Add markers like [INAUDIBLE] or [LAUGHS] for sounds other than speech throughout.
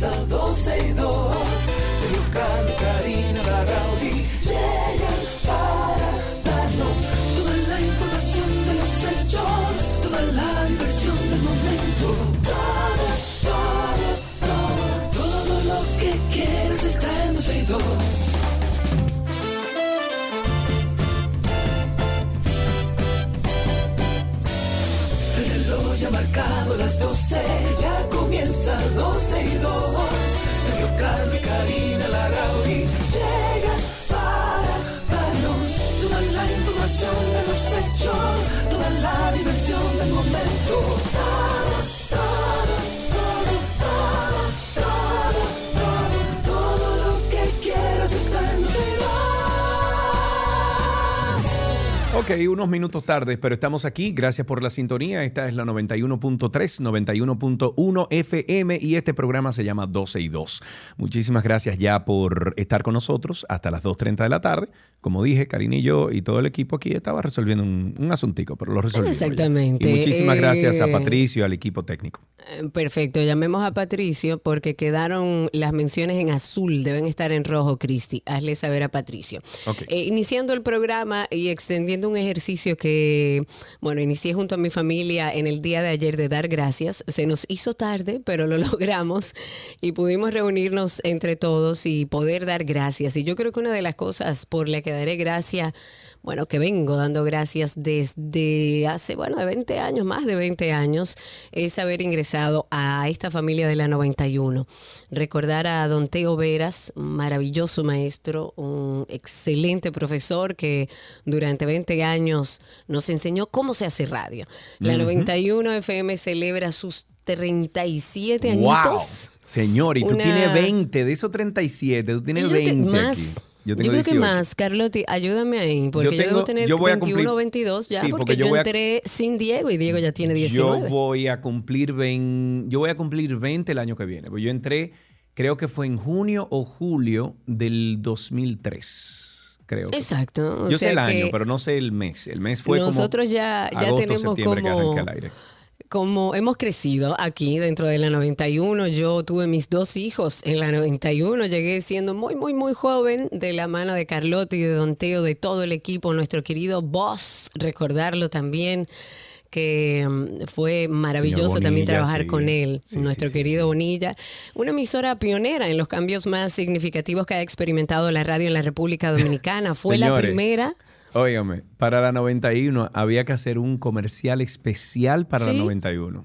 comienza 12 y 2. Sergio Carlos, Karina Larrauri llegan para darnos toda la información de los hechos, toda la diversión del momento. Todo, todo, todo, todo lo que quieres está en 12 y 2. El reloj ya ha marcado las 12, ya comienza 12 y 2. Sergio Carlos y Karina Larrauri llegan para darnos toda la información de los hechos, toda la diversión del momento. Ok, unos minutos tarde, pero estamos aquí. Gracias por la sintonía. Esta es la 91.3, 91.1 FM y este programa se llama 12 y 2. Muchísimas gracias ya por estar con nosotros hasta las 2.30 de la tarde. Como dije, Karina y yo y todo el equipo aquí estaba resolviendo un, un asuntico, pero lo resolvimos. ya. Exactamente. Y muchísimas gracias a Eh, Patricio y al equipo técnico. Eh, Perfecto, llamemos a Patricio porque quedaron las menciones en azul, deben estar en rojo, Cristi. Hazle saber a Patricio. Eh, iniciando el programa y extendiendo un ejercicio que, bueno, inicié junto a mi familia en el día de ayer de dar gracias. Se nos hizo tarde, pero lo [LAUGHS] logramos y pudimos reunirnos entre todos y poder dar gracias. Y yo creo que una de las cosas por la que daré gracias bueno, que vengo dando gracias desde hace, bueno, de 20 años, más de 20 años, es haber ingresado a esta familia de la 91. Recordar a don Teo Veras, maravilloso maestro, un excelente profesor que durante 20 años nos enseñó cómo se hace radio. La 91 FM celebra sus 37 ¡Wow! añitos. Señor, y tú Una- tienes 20, de esos 37, tú tienes Yo te- 20 más. aquí. Yo Yo, tengo creo que 18. más, Carlotti, ayúdame ahí, porque yo, tengo- debo tener yo voy a 21 o cumplir- 22 ya, Sí, porque, porque yo yo, a- entré sin Diego y Diego ya tiene 19. Yo voy a cumplir 20, yo voy a cumplir 20 el año que viene. Pues yo entré, creo que fue en junio o julio del 2003, creo. que. Exacto. o Yo sé sea el año, que pero no sé el mes. El mes fue nosotros como ya, ya agosto, tenemos septiembre que como, arranqué al aire. Como hemos crecido aquí dentro de la 91. Yo tuve mis dos hijos en la 91. Llegué siendo muy, muy, muy joven de la mano de Carlotti y de Don Teo, de todo el equipo, nuestro querido boss, recordarlo también que mm, fue maravilloso también trabajar sí. con él, Sí, nuestro sí, querido. Bonilla, una emisora pionera en los cambios más significativos que ha experimentado la radio en la República Dominicana. Fue la primera. Óigame, para la 91 había que hacer un comercial especial para la Sí. 91.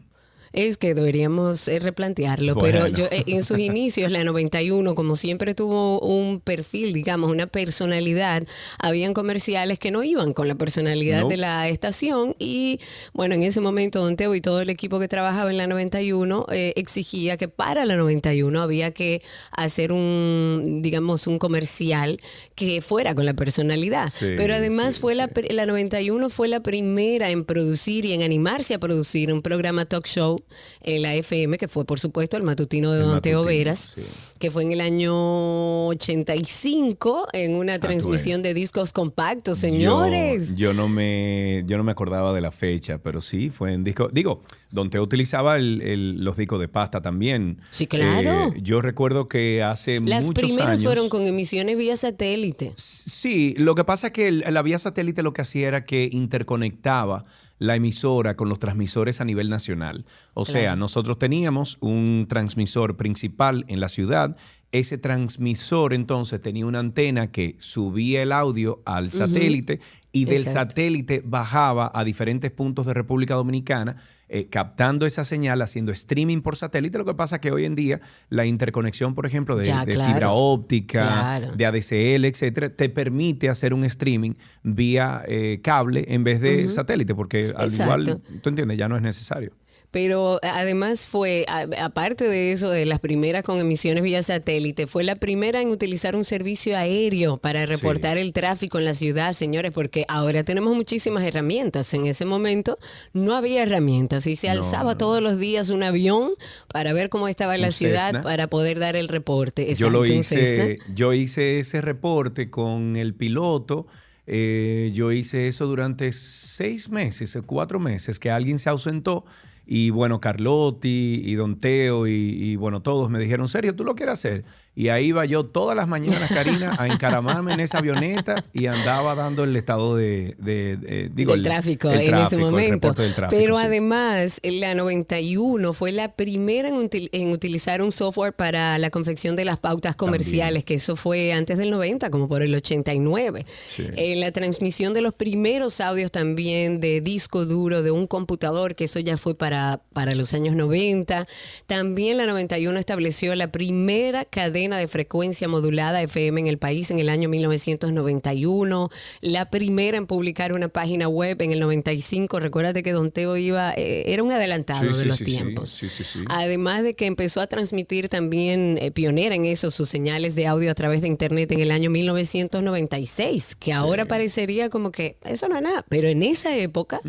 Es que deberíamos eh, replantearlo, Bueno. pero yo eh, en sus inicios, la 91, como siempre tuvo un perfil, digamos, una personalidad, habían comerciales que no iban con la personalidad No. de la estación y bueno, en ese momento Don Teo y todo el equipo que trabajaba en la 91 eh, exigía que para la 91 había que hacer un, digamos, un comercial que fuera con la personalidad. Sí, pero además sí, fue la sí. la 91 fue la primera en producir y en animarse a producir un programa talk show en la FM, que fue por supuesto el matutino de El Don Teo Veras, sí. que fue en el año 85 en una transmisión de discos compactos, señores. Yo, yo no me, yo no me acordaba de la fecha, pero sí, fue en disco. Digo, Don Teo utilizaba el- el- los discos de pasta también. Sí, claro. Eh, yo recuerdo que hace Las muchos primeras años- fueron con emisiones vía satélite. Sí, lo que pasa es que la vía satélite lo que hacía era que interconectaba la emisora con los transmisores a nivel nacional. O sea, nosotros teníamos un transmisor principal en la ciudad. Ese transmisor entonces tenía una antena que subía el audio al satélite y del Exacto. satélite bajaba a diferentes puntos de República Dominicana, eh, captando esa señal, haciendo streaming por satélite. Lo que pasa es que hoy en día la interconexión, por ejemplo, de, Ya, de claro. fibra óptica, Claro. de ADSL, etcétera, te permite hacer un streaming vía eh, cable en vez de satélite, porque al Exacto. igual, tú entiendes, ya no es necesario. Pero además fue, a- aparte de eso, de las primeras con emisiones vía satélite, fue la primera en utilizar un servicio aéreo para reportar el tráfico en la ciudad, señores, porque ahora tenemos muchísimas herramientas. En ese momento no había herramientas y se No, alzaba no. todos los días un avión para ver cómo estaba la ciudad, Cessna. para poder dar el reporte. yo lo hice, yo hice ese reporte con el piloto. eh, yo hice eso durante seis meses, cuatro meses, que alguien se ausentó Y bueno, Carlotti y Don Teo y, bueno, todos me dijeron, serio, ¿tú lo quieres hacer? Y ahí iba yo todas las mañanas, Karina, a encaramarme en esa avioneta y andaba dando el estado de, de- de- digo, del el- tráfico el en ese tráfico, momento. reporte del tráfico, Pero sí. además, la 91 fue la primera en, util- en utilizar un software para la confección de las pautas comerciales, que eso fue antes del 90, como por el 89. Sí. En la transmisión de los primeros audios también de disco duro de un computador, que eso ya fue para, para los años 90. También la 91 estableció la primera cadena de frecuencia modulada FM en el país en el año 1991. La primera en publicar una página web en el 95. Recuérdate que Don Teo iba, eh, era un adelantado Sí, de sí, los sí, tiempos. Sí, sí, sí. Además de que empezó a transmitir también, eh, pionera en eso, sus señales de audio a través de Internet en el año 1996, que ahora parecería como que eso no es nada, pero en esa época,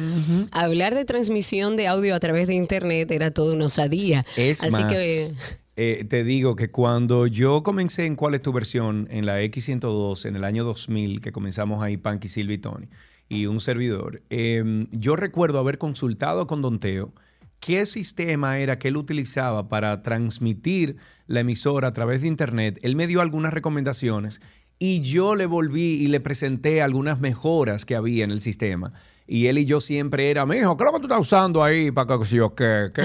hablar de transmisión de audio a través de Internet era toda una osadía. Es Así más, que... eh, te digo que cuando yo comencé en ¿Cuál es tu versión? En la X102, en el año 2000, que comenzamos ahí, Panky, Silvia y Tony, y un servidor, eh, yo recuerdo haber consultado con Don Teo qué sistema era que él utilizaba para transmitir la emisora a través de Internet. Él me dio algunas recomendaciones y yo le volví y le presenté algunas mejoras que había en el sistema. Y él y yo siempre era, mijo, ¿qué es lo que tú estás usando ahí para que yo qué, qué?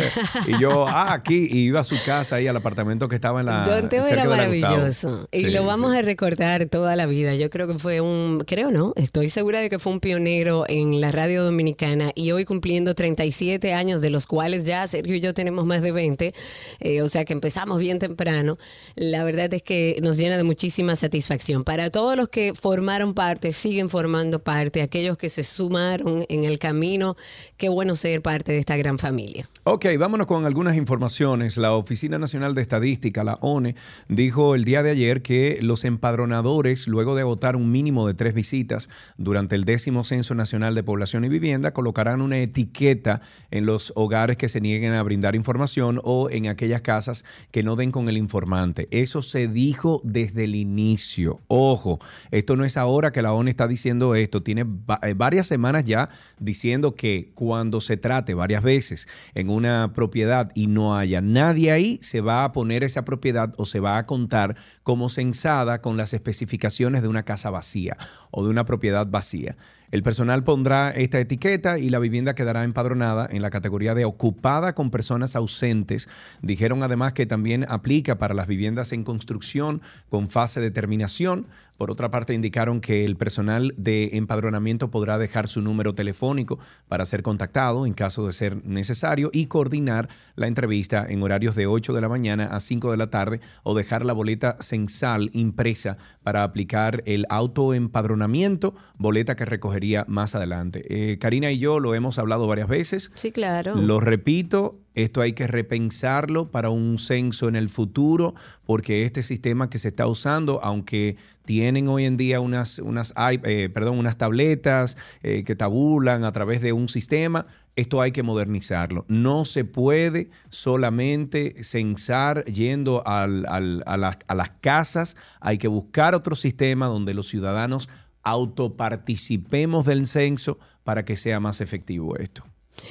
Y yo, [LAUGHS] ah, aquí, y iba a su casa ahí, al apartamento que estaba en la. Don Teo era maravilloso y Sí, lo vamos sí. a recordar toda la vida. Yo creo que fue un, creo no, estoy segura de que fue un pionero en la radio dominicana y hoy cumpliendo 37 años, de los cuales ya Sergio y yo tenemos más de 20, eh, o sea que empezamos bien temprano. La verdad es que nos llena de muchísima satisfacción. Para todos los que formaron parte, siguen formando parte, aquellos que se sumaron en el camino, qué bueno ser parte de esta gran familia. Ok, vámonos con algunas informaciones. La Oficina Nacional de Estadística, la ONE, dijo el día de ayer que los empadronadores, luego de agotar un mínimo de tres visitas durante el décimo Censo Nacional de Población y Vivienda, colocarán una etiqueta en los hogares que se nieguen a brindar información o en aquellas casas que no den con el informante. Eso se dijo desde el inicio. Ojo, esto no es ahora que la ONE está diciendo esto, tiene eh, varias semanas ya diciendo que cuando se trate varias veces en una propiedad y no haya nadie ahí, se va a poner esa propiedad o se va a contar como censada con las especificaciones de una casa vacía o de una propiedad vacía. El personal pondrá esta etiqueta y la vivienda quedará empadronada en la categoría de ocupada con personas ausentes. Dijeron además que también aplica para las viviendas en construcción con fase de terminación. Por otra parte, indicaron que el personal de empadronamiento podrá dejar su número telefónico para ser contactado en caso de ser necesario y coordinar la entrevista en horarios de 8 de la mañana a 5 de la tarde o dejar la boleta censal impresa para aplicar el autoempadronamiento, boleta que recogería más adelante. Eh, Karina y yo lo hemos hablado varias veces. Sí, claro. Lo repito, esto hay que repensarlo para un censo en el futuro, porque este sistema que se está usando, aunque tienen hoy en día unas, unas, eh, perdón, unas tabletas eh, que tabulan a través de un sistema, esto hay que modernizarlo. No se puede solamente censar yendo a las casas, hay que buscar otro sistema donde los ciudadanos autoparticipemos del censo para que sea más efectivo esto.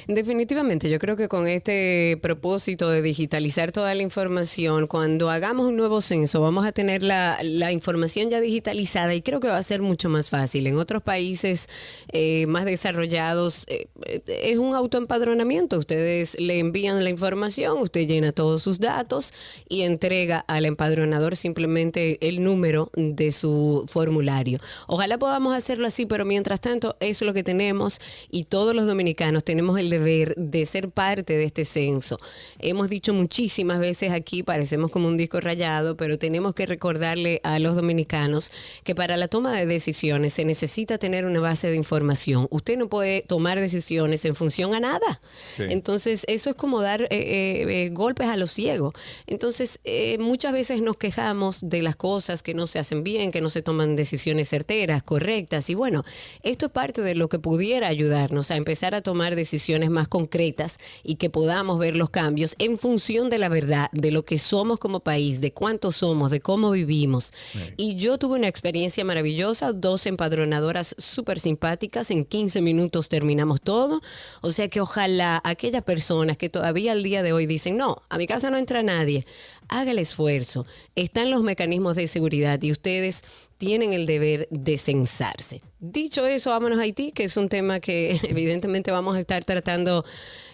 Definitivamente, yo creo que con este propósito de digitalizar toda la información, cuando hagamos un nuevo censo, vamos a tener la, información ya digitalizada y creo que va a ser mucho más fácil. En otros países eh, más desarrollados eh, es un autoempadronamiento. Ustedes le envían la información, usted llena todos sus datos y entrega al empadronador simplemente el número de su formulario. Ojalá podamos hacerlo así, pero mientras tanto, eso es lo que tenemos y todos los dominicanos tenemos el deber de ser parte de este censo. Hemos dicho muchísimas veces aquí, parecemos como un disco rayado, pero tenemos que recordarle a los dominicanos que para la toma de decisiones se necesita tener una base de información. Usted no puede tomar decisiones en función a nada. Sí. Entonces, eso es como dar eh, eh, eh, golpes a los ciegos. Entonces, eh, muchas veces nos quejamos de las cosas que no se hacen bien, que no se toman decisiones certeras, correctas. Y bueno, esto es parte de lo que pudiera ayudarnos a empezar a tomar decisiones más concretas y que podamos ver los cambios en función de la verdad, de lo que somos como país, de cuántos somos, de cómo vivimos. Y yo tuve una experiencia maravillosa, dos empadronadoras súper simpáticas, en 15 minutos terminamos todo. O sea que ojalá aquellas personas que todavía al día de hoy dicen, no, a mi casa no entra nadie, haga el esfuerzo. Están los mecanismos de seguridad y ustedes tienen el deber de censarse. Dicho eso, vámonos a Haití, que es un tema que [LAUGHS] evidentemente vamos a estar tratando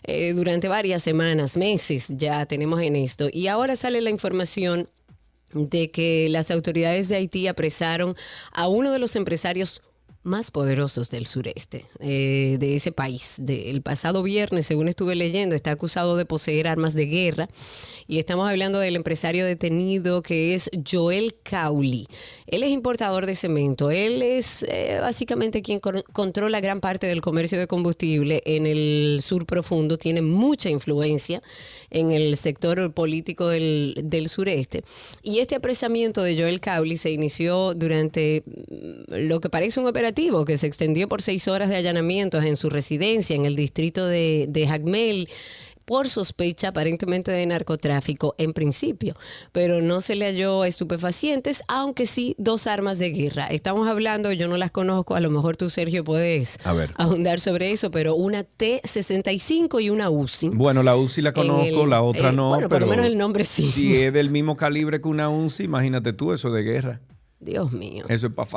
eh, durante varias semanas, meses ya tenemos en esto. Y ahora sale la información de que las autoridades de Haití apresaron a uno de los empresarios más poderosos del sureste, eh, de ese país. del pasado viernes, según estuve leyendo, está acusado de poseer armas de guerra y estamos hablando del empresario detenido que es Joel Cauli. Él es importador de cemento. Él es eh, básicamente quien controla gran parte del comercio de combustible en el sur profundo. Tiene mucha influencia en el sector político del, del sureste. Y este apresamiento de Joel Cauli se inició durante mm, lo que parece un operativo que se extendió por seis horas de allanamientos en su residencia en el distrito de, de Jacmel por sospecha aparentemente de narcotráfico en principio, pero no se le halló estupefacientes, aunque sí dos armas de guerra. Estamos hablando, yo no las conozco, a lo mejor tú Sergio puedes ahondar sobre eso, pero una T65 y una UCI. Bueno, la UCI la conozco, la otra no, bueno, por lo menos el nombre sí. Si es del mismo calibre que una UCI, imagínate tú eso de guerra. Dios mío. Eso es para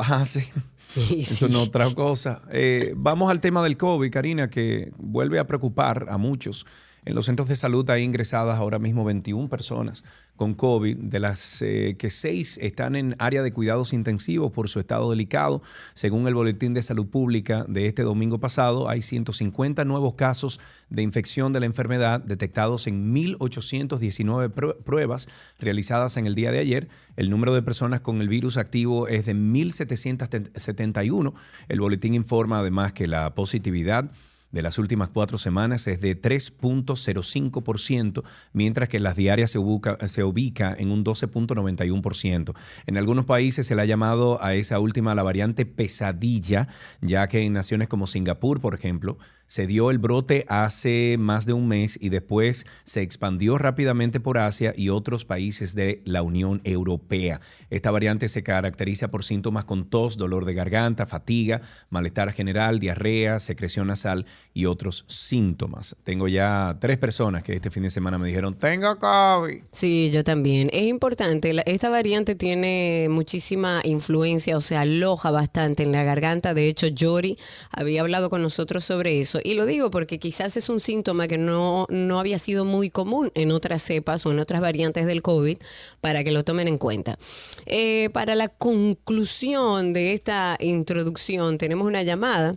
[LAUGHS] fajarse. Eso no otra cosa. Eh, vamos al tema del COVID, Karina, que vuelve a preocupar a muchos. En los centros de salud hay ingresadas ahora mismo 21 personas con COVID, de las eh, que seis están en área de cuidados intensivos por su estado delicado. Según el Boletín de Salud Pública de este domingo pasado, hay 150 nuevos casos de infección de la enfermedad detectados en 1.819 pruebas realizadas en el día de ayer. El número de personas con el virus activo es de 1.771. El boletín informa además que la positividad de las últimas cuatro semanas es de 3.05%, mientras que en las diarias se ubica, se ubica en un 12.91%. En algunos países se le ha llamado a esa última la variante pesadilla, ya que en naciones como Singapur, por ejemplo, se dio el brote hace más de un mes y después se expandió rápidamente por Asia y otros países de la Unión Europea. Esta variante se caracteriza por síntomas con tos, dolor de garganta, fatiga, malestar general, diarrea, secreción nasal y otros síntomas. Tengo ya tres personas que este fin de semana me dijeron, tengo COVID. Sí, yo también. Es importante, esta variante tiene muchísima influencia, o sea, aloja bastante en la garganta. De hecho, Yori había hablado con nosotros sobre eso y lo digo porque quizás es un síntoma que no, no había sido muy común en otras cepas o en otras variantes del COVID para que lo tomen en cuenta. Eh, para la conclusión de esta introducción tenemos una llamada.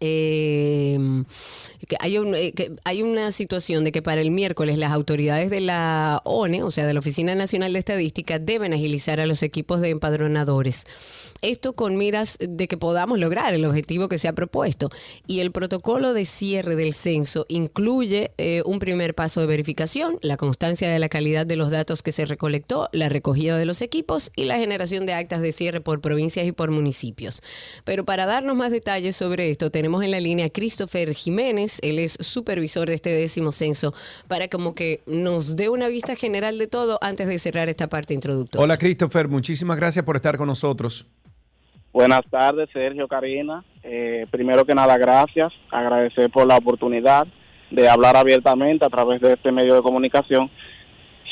Eh, que hay, eh, que hay una situación de que para el miércoles las autoridades de la ONE, o sea, de la Oficina Nacional de Estadística, deben agilizar a los equipos de empadronadores. Esto con miras de que podamos lograr el objetivo que se ha propuesto. Y el protocolo de cierre del censo incluye eh, un primer paso de verificación, la constancia de la calidad de los datos que se recolectó, la recogida de los equipos y la generación de actas de cierre por provincias y por municipios. Pero para darnos más detalles sobre esto, tenemos en la línea a Christopher Jiménez, él es supervisor de este décimo censo, para como que nos dé una vista general de todo antes de cerrar esta parte introductoria. Hola Christopher, muchísimas gracias por estar con nosotros. Buenas tardes, Sergio, Karina. Eh, primero que nada, gracias. Agradecer por la oportunidad de hablar abiertamente a través de este medio de comunicación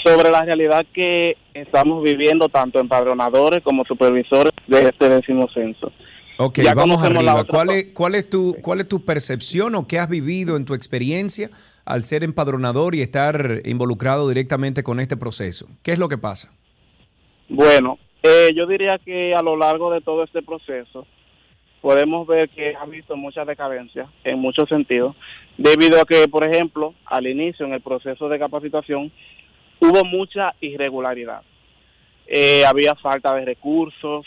sobre la realidad que estamos viviendo tanto empadronadores como supervisores de este décimo censo. Ok, vamos arriba. ¿Cuál es, cuál, es tu, ¿Cuál es tu percepción o qué has vivido en tu experiencia al ser empadronador y estar involucrado directamente con este proceso? ¿Qué es lo que pasa? Bueno, eh, yo diría que a lo largo de todo este proceso podemos ver que ha visto mucha decadencia en muchos sentidos, debido a que, por ejemplo, al inicio en el proceso de capacitación hubo mucha irregularidad. Eh, había falta de recursos,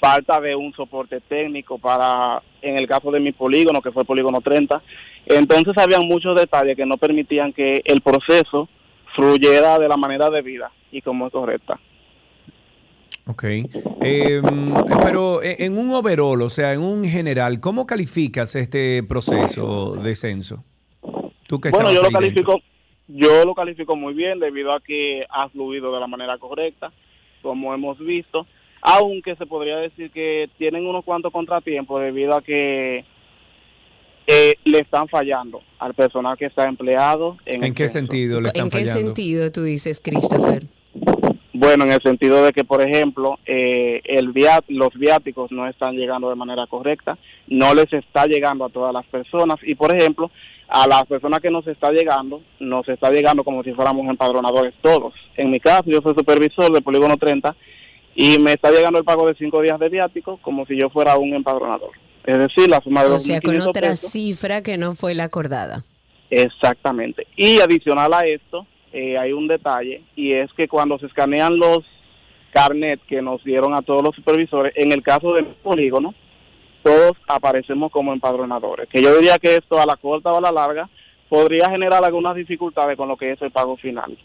falta de un soporte técnico para, en el caso de mi polígono, que fue el polígono 30, entonces habían muchos detalles que no permitían que el proceso fluyera de la manera debida y como es correcta. Ok. Em, pero e, en un overall, o sea, en un general, ¿cómo calificas este proceso de censo? ¿Tú que bueno, yo lo califico, yo lo califico muy bien debido a que ha fluido de la manera correcta, como hemos visto, aunque se podría decir que tienen unos cuantos contratiempos debido a que eh, le están fallando al personal que está empleado. ¿En, qué sentido le están fallando? ¿En qué sentido tú dices, Christopher? Bueno, en el sentido de que, por ejemplo, eh, el los viáticos no están llegando de manera correcta, no les está llegando a todas las personas y, por ejemplo, a las personas que nos está llegando, nos está llegando como si fuéramos empadronadores todos. En mi caso, yo soy supervisor de Polígono 30 y me está llegando el pago de cinco días de viático como si yo fuera un empadronador. Es decir, la suma de O sea, con otra cifra que no fue la acordada. Exactamente. Y adicional a esto, eh, hay un detalle y es que cuando se escanean los carnets que nos dieron a todos los supervisores, en el caso del polígono, todos aparecemos como empadronadores. Que yo diría que esto a la corta o a la larga podría generar algunas dificultades con lo que es el pago final.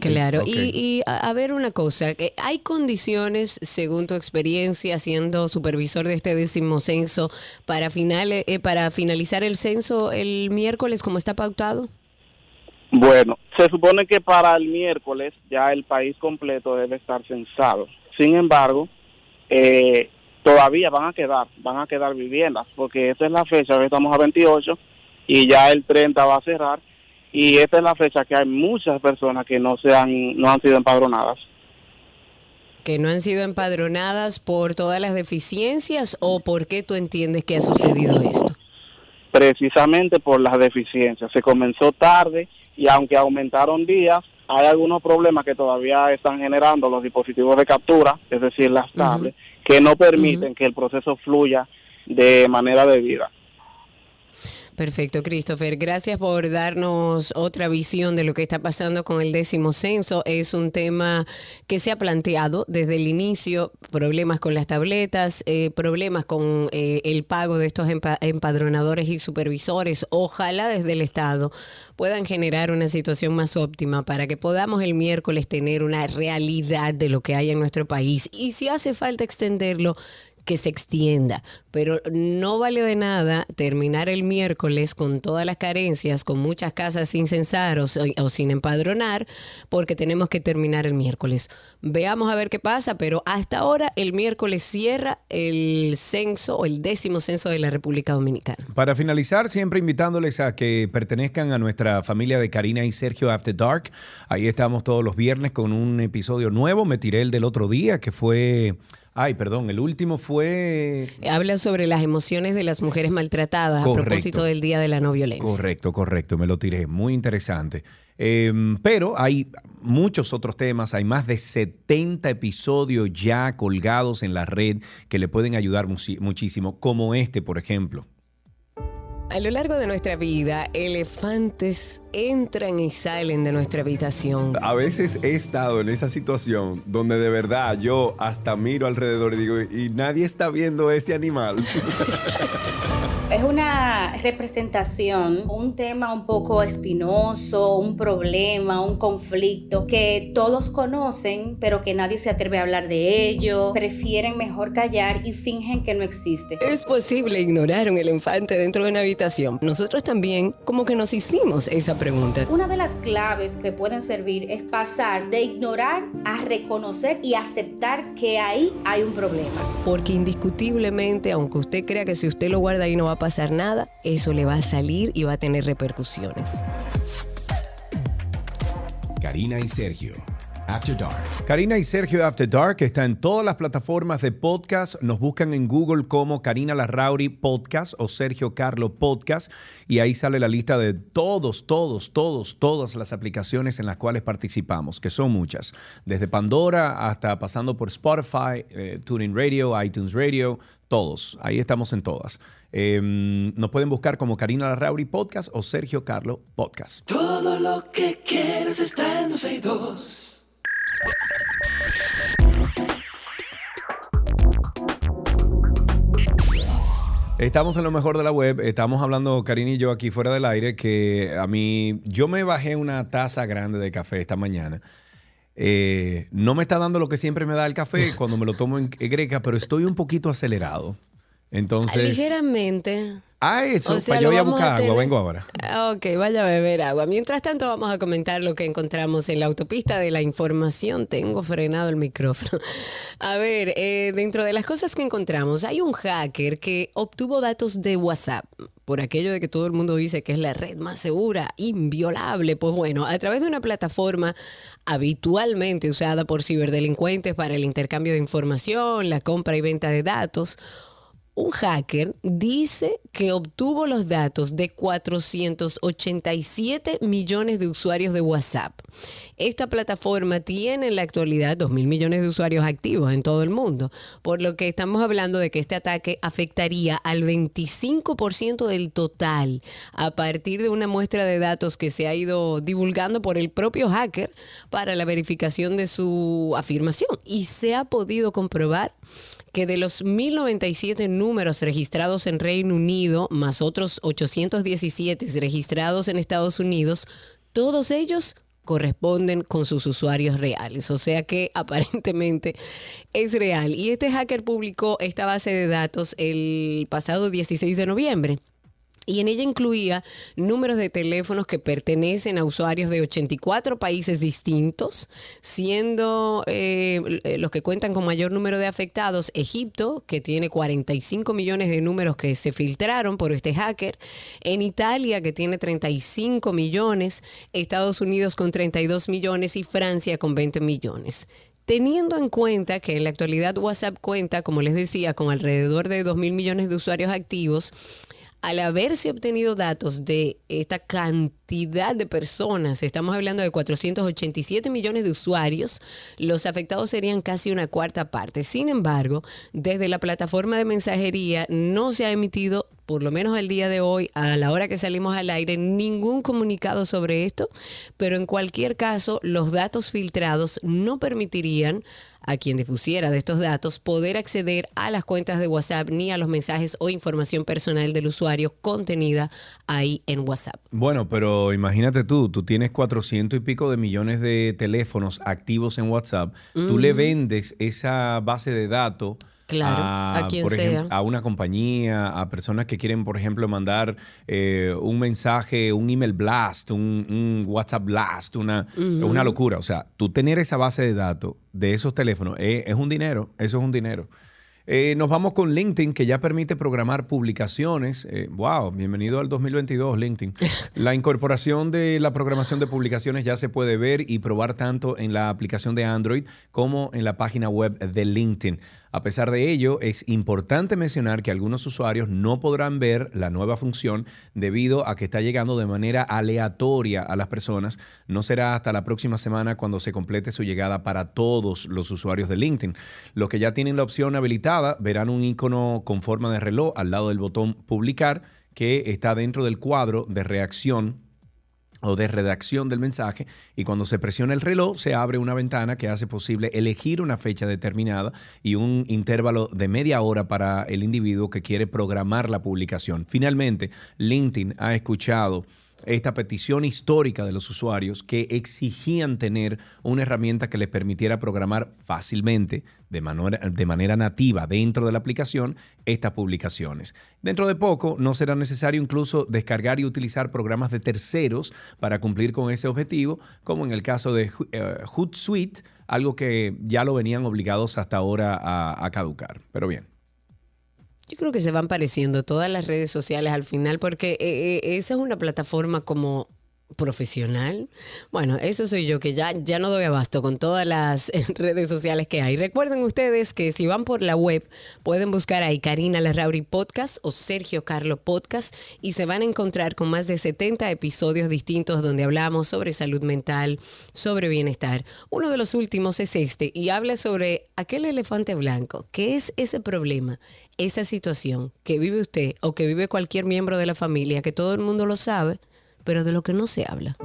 Claro, y, a, ver una cosa, ¿hay condiciones, según tu experiencia siendo supervisor de este décimo censo, para, final, eh, para finalizar el censo el miércoles como está pautado? Bueno, se supone que para el miércoles ya el país completo debe estar censado. Sin embargo, eh, todavía van a quedar, van a quedar viviendas, porque esta es la fecha, hoy estamos a 28 y ya el 30 va a cerrar y esta es la fecha que hay muchas personas que no se han, no han sido empadronadas. ¿Que no han sido empadronadas por todas las deficiencias o por qué tú entiendes que ha sucedido esto? Precisamente por las deficiencias. Se comenzó tarde y aunque aumentaron días, hay algunos problemas que todavía están generando los dispositivos de captura, es decir, las tablets, que no permiten que el proceso fluya de manera debida. Perfecto, Christopher. Gracias por darnos otra visión de lo que está pasando con el décimo censo. Es un tema que se ha planteado desde el inicio, problemas con las tabletas, eh, problemas con eh, el pago de estos empadronadores y supervisores. Ojalá desde el Estado puedan generar una situación más óptima para que podamos el miércoles tener una realidad de lo que hay en nuestro país. Y si hace falta extenderlo, que se extienda, pero no vale de nada terminar el miércoles con todas las carencias, con muchas casas sin censar o, sin empadronar, porque tenemos que terminar el miércoles. Veamos a ver qué pasa, pero hasta ahora el miércoles cierra el censo o el décimo censo de la República Dominicana. Para finalizar, siempre invitándoles a que pertenezcan a nuestra familia de Karina y Sergio After Dark. Ahí estamos todos los viernes con un episodio nuevo. Me tiré el del otro día, que fue Ay, perdón, el último fue... Habla sobre las emociones de las mujeres maltratadas a propósito del Día de la No Violencia. Correcto, correcto, me lo tiré, muy interesante. Em, pero hay muchos otros temas, hay más de 70 episodios ya colgados en la red que le pueden ayudar muchísimo, como este, por ejemplo. A lo largo de nuestra vida, elefantes entran y salen de nuestra habitación. A veces he estado en esa situación donde de verdad yo hasta miro alrededor y digo, y nadie está viendo este animal. [LAUGHS] Es una representación, un tema un poco espinoso, un problema, un conflicto que todos conocen, pero que nadie se atreve a hablar de ello, prefieren mejor callar y fingen que no existe. Es posible ignorar un elefante dentro de una habitación. Nosotros también como que nos hicimos esa pregunta. Una de las claves que pueden servir es pasar de ignorar a reconocer y aceptar que ahí hay un problema. Porque indiscutiblemente, aunque usted crea que si usted lo guarda ahí no va a pasar nada, eso le va a salir y va a tener repercusiones. Karina y Sergio. After Dark. Karina y Sergio After Dark está en todas las plataformas de podcast. Nos buscan en Google como Karina Larrauri Podcast o Sergio Carlo Podcast y ahí sale la lista de todos, todos, todos, todas las aplicaciones en las cuales participamos, que son muchas. Desde Pandora hasta pasando por Spotify, eh, TuneIn Radio, iTunes Radio, todos. Ahí estamos en todas. Em, nos pueden buscar como Karina Larrauri Podcast o Sergio Carlo Podcast. Todo lo que quieres está en 2. Estamos en lo mejor de la web. Estamos hablando, Karina y yo, aquí fuera del aire, que a mí, yo me bajé una taza grande de café esta mañana Eh, no me está dando lo que siempre me da el café cuando me lo tomo en greca, pero estoy un poquito acelerado. Entonces. Ligeramente. Ah, eso. O sea, pues lo yo voy a buscar a agua, vengo ahora. Ah, Ok, vaya a beber agua. Mientras tanto, vamos a comentar lo que encontramos en la autopista de la información. Tengo frenado el micrófono. [LAUGHS] A ver, eh, dentro de las cosas que encontramos, hay un hacker que obtuvo datos de WhatsApp. Por aquello de que todo el mundo dice que es la red más segura, inviolable. Pues bueno, a través de una plataforma habitualmente usada por ciberdelincuentes para el intercambio de información, la compra y venta de datos, un hacker dice que obtuvo los datos de 487 millones de usuarios de WhatsApp. Esta plataforma tiene en la actualidad 2 mil millones de usuarios activos en todo el mundo, por lo que estamos hablando de que este ataque afectaría al 25% del total a partir de una muestra de datos que se ha ido divulgando por el propio hacker para la verificación de su afirmación. Y se ha podido comprobar que de los 1097 números registrados en Reino Unido, más otros 817 registrados en Estados Unidos, todos ellos corresponden con sus usuarios reales. O sea que [LAUGHS] aparentemente es real. Y este hacker publicó esta base de datos el pasado 16 de noviembre. Y en ella incluía números de teléfonos que pertenecen a usuarios de 84 países distintos, siendo eh, los que cuentan con mayor número de afectados Egipto, que tiene 45 millones de números que se filtraron por este hacker, en Italia, que tiene 35 millones, Estados Unidos con 32 millones y Francia con 20 millones. Teniendo en cuenta que en la actualidad WhatsApp cuenta, como les decía, con alrededor de 2 mil millones de usuarios activos, al haberse obtenido datos de esta cantidad de personas, estamos hablando de 487 millones de usuarios, los afectados serían casi una cuarta parte. Sin embargo, desde la plataforma de mensajería no se ha emitido, por lo menos el día de hoy, a la hora que salimos al aire, ningún comunicado sobre esto, pero en cualquier caso, los datos filtrados no permitirían a quien dispusiera de estos datos poder acceder a las cuentas de WhatsApp ni a los mensajes o información personal del usuario contenida ahí en WhatsApp. Bueno, pero imagínate tú, tú tienes 400 y pico de millones de teléfonos activos en WhatsApp, tú le vendes esa base de datos. Claro, a quien por sea. a una compañía, a personas que quieren, por ejemplo, mandar eh, un mensaje, un email blast, un, un WhatsApp blast, una, una locura. O sea, tú tener esa base de datos de esos teléfonos eh, es un dinero, eso es un dinero. Eh, nos vamos con LinkedIn, que ya permite programar publicaciones. Eh, wow, bienvenido al 2022, LinkedIn. [LAUGHS] La incorporación de la programación de publicaciones ya se puede ver y probar tanto en la aplicación de Android como en la página web de LinkedIn. A pesar de ello, es importante mencionar que algunos usuarios no podrán ver la nueva función debido a que está llegando de manera aleatoria a las personas. No será hasta la próxima semana cuando se complete su llegada para todos los usuarios de LinkedIn. Los que ya tienen la opción habilitada verán un icono con forma de reloj al lado del botón publicar que está dentro del cuadro de reacción o de redacción del mensaje y cuando se presiona el reloj se abre una ventana que hace posible elegir una fecha determinada y un intervalo de media hora para el individuo que quiere programar la publicación. Finalmente, LinkedIn ha escuchado esta petición histórica de los usuarios que exigían tener una herramienta que les permitiera programar fácilmente, de manera, de manera nativa dentro de la aplicación, estas publicaciones. Dentro de poco no será necesario incluso descargar y utilizar programas de terceros para cumplir con ese objetivo, como en el caso de eh, Hootsuite, algo que ya lo venían obligados hasta ahora a, a caducar. Pero bien. Yo creo que se van pareciendo todas las redes sociales al final porque eh, eh, esa es una plataforma como profesional. Bueno, eso soy yo que ya, ya no doy abasto con todas las eh, [LAUGHS] redes sociales que hay. Recuerden ustedes que si van por la web pueden buscar ahí Karina Larrauri Podcast o Sergio Carlo Podcast y se van a encontrar con más de 70 episodios distintos donde hablamos sobre salud mental, sobre bienestar. Uno de los últimos es este y habla sobre aquel elefante blanco. ¿Qué es ese problema? Esa situación que vive usted o que vive cualquier miembro de la familia, que todo el mundo lo sabe, pero de lo que no se habla.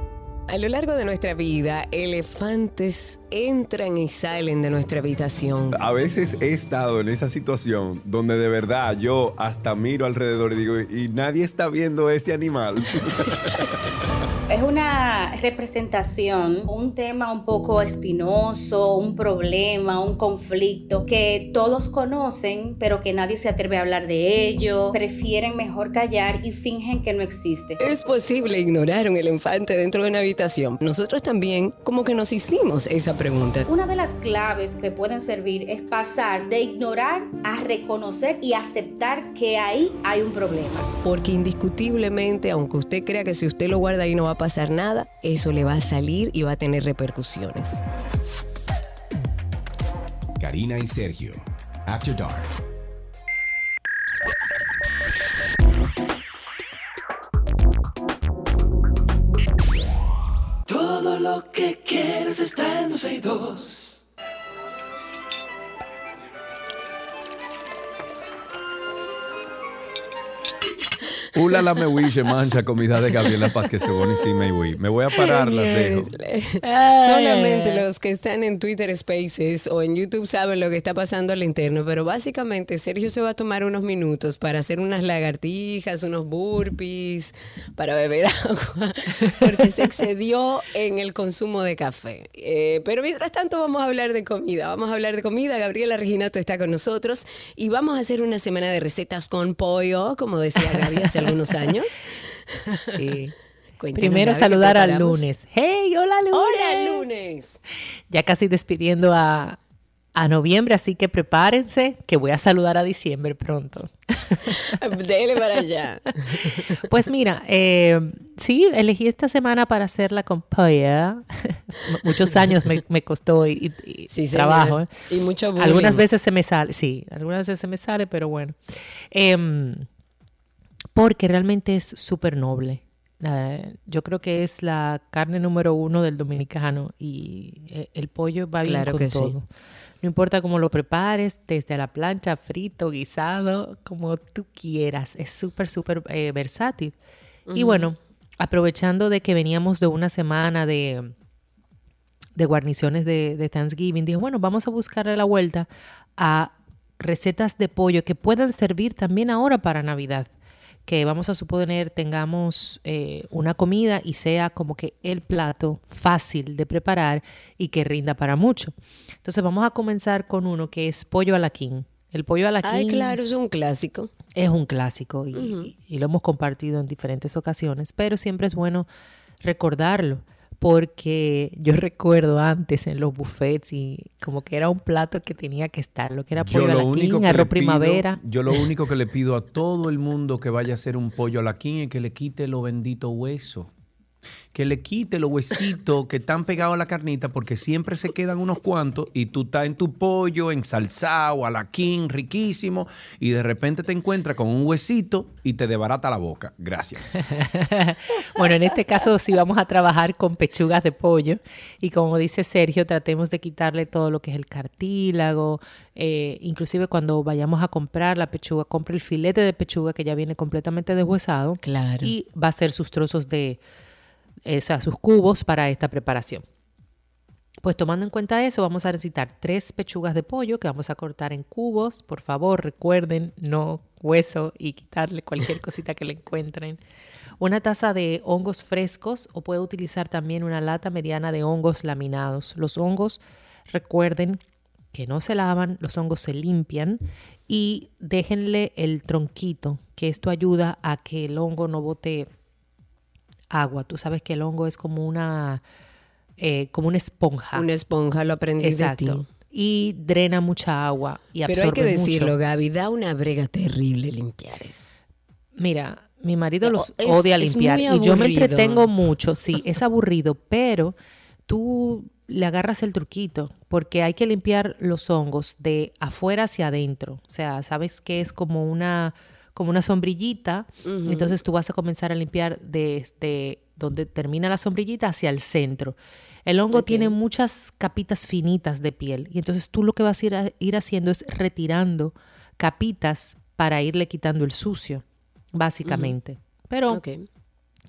A lo largo de nuestra vida, elefantes entran y salen de nuestra habitación. A veces he estado en esa situación donde de verdad yo hasta miro alrededor y digo, y nadie está viendo ese animal. [LAUGHS] Es una representación, un tema un poco espinoso, un problema, un conflicto que todos conocen, pero que nadie se atreve a hablar de ello, prefieren mejor callar y fingen que no existe. Es posible ignorar un elefante dentro de una habitación. Nosotros también como que nos hicimos esa pregunta. Una de las claves que pueden servir es pasar de ignorar a reconocer y aceptar que ahí hay un problema. Porque indiscutiblemente, aunque usted crea que si usted lo guarda ahí no va a pasar nada, eso le va a salir y va a tener repercusiones. Karina y Sergio, After Dark. Todo lo que quieres está en 12 y 2. Ula la me wish, mancha comida de Gabriela Paz que se y voy. Me voy a parar, las dejo. Solamente los que están en Twitter Spaces o en YouTube saben lo que está pasando al interno, pero básicamente Sergio se va a tomar unos minutos para hacer unas lagartijas, unos burpees, para beber [LAUGHS] agua, porque se excedió en el consumo de café. Eh, pero mientras tanto vamos a hablar de comida, vamos a hablar de comida. Gabriela Reginato está con nosotros y vamos a hacer una semana de recetas con pollo, como decía Gaby hace [LAUGHS] algunos años. [LAUGHS] Sí. Primero Gaby, ¿qué saludar al lunes. ¡Hey, hola lunes! Hola lunes. Ya casi despidiendo a, a noviembre, así que prepárense que voy a saludar a diciembre pronto. [LAUGHS] Dele para allá. [LAUGHS] Pues mira, eh, sí, elegí esta semana para hacerla con pollo. Muchos años me, me costó y, y Sí, señor. trabajo. ¿eh? Y mucho bullying. Algunas veces se me sale, sí, algunas veces se me sale, pero bueno. Em, porque realmente es súper noble. Yo creo que es la carne número uno del dominicano y eh, el pollo va bien con que sí. todo. No importa cómo lo prepares, desde la plancha, frito, guisado, como tú quieras. Es súper, súper eh, versátil. Y bueno, aprovechando de que veníamos de una semana de, de guarniciones de, de Thanksgiving, dije, bueno, vamos a buscarle la vuelta a recetas de pollo que puedan servir también ahora para Navidad. Que vamos a suponer tengamos eh, una comida y sea como que el plato fácil de preparar y que rinda para mucho. Entonces vamos a comenzar con uno que es pollo a la king. El pollo a la Ay, claro, es un clásico. es un clásico y, y lo hemos compartido en diferentes ocasiones, pero siempre es bueno recordarlo porque yo recuerdo antes en los buffets y como que era un plato que tenía que estar, lo que era pollo a la king, arroz pido- primavera. yo lo único que le pido a todo el mundo que vaya a hacer un pollo a la king es que le quite los benditos huesos. Que le quite los huesitos que están pegados a la carnita porque siempre se quedan unos cuantos y tú estás en tu pollo ensalzado a la king, riquísimo, y de repente te encuentras con un huesito y te debarata la boca. Gracias. [LAUGHS] Bueno, en este caso sí vamos a trabajar con pechugas de pollo y como dice Sergio, tratemos de quitarle todo lo que es el cartílago, eh, inclusive cuando vayamos a comprar la pechuga, compre el filete de pechuga que ya viene completamente deshuesado Claro. y va a ser sus trozos de, o sus cubos para esta preparación. Pues tomando en cuenta eso, vamos a necesitar tres pechugas de pollo que vamos a cortar en cubos. Por favor, recuerden no hueso y quitarle cualquier cosita que le encuentren. Una taza de hongos frescos o puede utilizar también una lata mediana de hongos laminados. Los hongos, recuerden que no se lavan, los hongos se limpian y déjenle el tronquito, que esto ayuda a que el hongo no bote agua. Tú sabes que el hongo es como una, eh, como una esponja. Una esponja, lo aprendí de Exacto. ti. Y drena mucha agua y Pero absorbe hay que decirlo, mucho. Gaby, da una brega terrible limpiar eso. Mira, mi marido los es- odia limpiar y yo me entretengo mucho. Sí, es aburrido, pero tú le agarras el truquito porque hay que limpiar los hongos de afuera hacia adentro. O sea, sabes que es como una como una sombrillita, entonces tú vas a comenzar a limpiar desde donde termina la sombrillita hacia el centro. El hongo tiene muchas capitas finitas de piel y entonces tú lo que vas a ir, a- ir haciendo es retirando capitas para irle quitando el sucio, básicamente. Pero